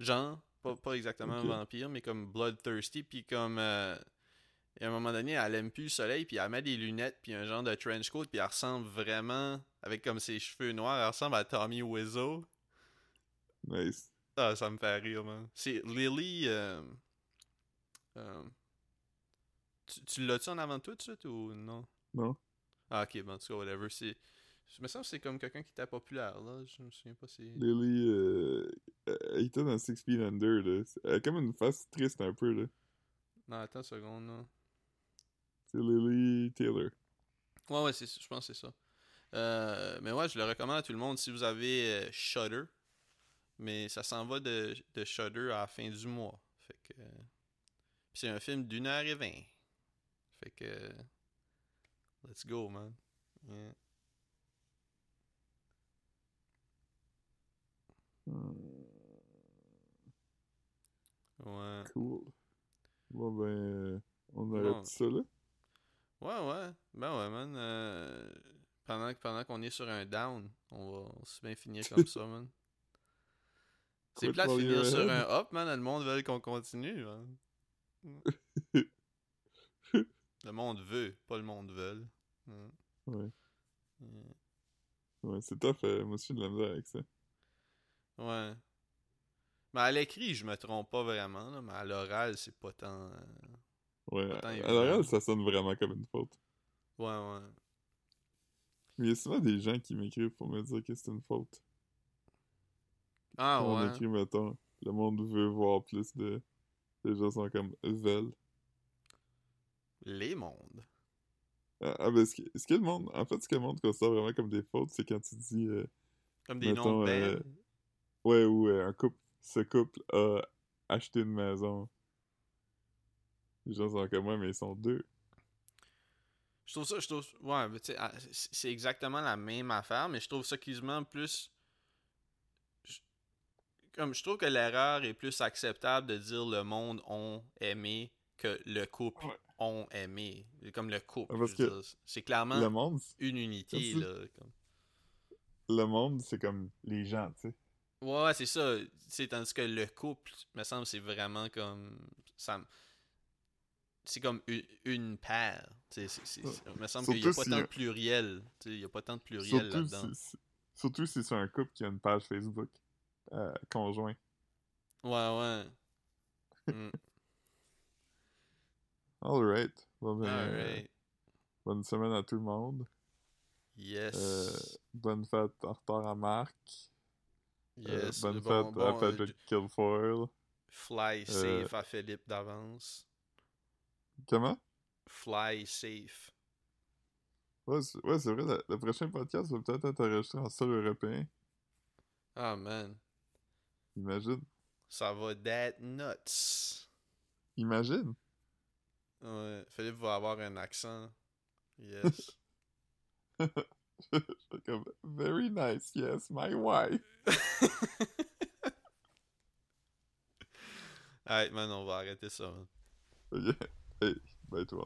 Genre, pas, pas exactement un vampire, mais comme bloodthirsty. Puis, comme, euh, à un moment donné, elle aime plus le soleil, puis elle met des lunettes, puis un genre de trench coat, puis elle ressemble vraiment, avec comme ses cheveux noirs, elle ressemble à Tommy Wiseau. Nice. Ah, ça me fait rire, man. C'est Lily. euh, euh, tu tu l'as-tu en avant de toi tout de suite ou non? Non? Ah, ok, bon, en tout cas, whatever. C'est. Je me sens que c'est comme quelqu'un qui était populaire, là. Je me souviens pas si. Lily, euh, elle était dans Six Feet Under, là. Elle a comme une face triste un peu, là. Non, attends une seconde, là. C'est Lily Taylor. Ouais, ouais, c'est, je pense que c'est ça. Euh, mais ouais, je le recommande à tout le monde si vous avez euh, Shudder. Mais ça s'en va de, de Shudder à la fin du mois. Fait que. euh, c'est un film d'une heure et vingt. Fait que. Let's go, man. Yeah. Ouais. cool. Bon, ben, euh, on Bon. arrête ça, là. Ouais, ouais. Ben ouais, man. euh, pendant pendant qu'on est sur un down, on va aussi bien finir comme ça, man. C'est plate de finir sur un up, man. Le monde veut qu'on continue, man. Le monde veut, pas le monde veut. Ouais. Ouais. Ouais. Ouais, c'est tough. euh, moi aussi, j'ai de la misère avec ça. Ouais. Mais à l'écrit, je me trompe pas vraiment, là, mais à l'oral, c'est pas tant. euh, Ouais, Pas tant à évident. l'oral, ça sonne vraiment comme une faute. Ouais, ouais. Mais il y a souvent des gens qui m'écrivent pour me dire que c'est une faute. Ah Quand on ouais. écrit, mettons, le monde veut voir plus de... Les gens sont comme veulent. Les mondes. Ah, ben, ce que, ce que le monde... En fait, ce que le monde considère vraiment comme des fautes, c'est quand tu dis... euh, Comme des noms de euh. Ouais, ou euh, un couple... Ce couple a acheté une maison. Les gens sont comme moi, mais ils sont deux. Je trouve ça, je trouve. Ouais, mais tu sais, ah, c'est c'est exactement la même affaire, mais je trouve ça quasiment plus. je- Comme je trouve que l'erreur est plus acceptable de dire le monde ont aimé que le couple Ouais. Ont aimé. Comme le couple. C'est clairement Le monde, une unité, là. comme- le monde, c'est comme les gens, tu sais. Ouais, c'est ça. Sais, tandis que le couple, me semble, c'est vraiment comme. Ça C'est comme une, une paire. C'est- c'est- c'est- me semble qu'il n'y a pas si- tant de pluriel. Il n'y a pas tant de pluriel là-dedans. surtout si c'est un couple qui a une page Facebook euh, conjoint. Ouais, ouais. Mm. Bon, ben, euh, Alright. bonne semaine à tout le monde. Yes. Euh, bonne fête en retard à Marc. Euh, yes. bonne Bon- fête à bon, Patrick Kilfoyle. Fly safe à Philippe d'avance. Comment? Fly safe. Ouais, c'est ouais, vrai, le, le prochain podcast va peut-être être enregistré en sol européen. Ah, man. Imagine. Ça va that nuts. Imagine. Ouais. Philippe va avoir un accent. Yes. Comme, very nice, yes, my wife. Alright, man, on va arrêter ça, man. Ok. Hey, bye toi.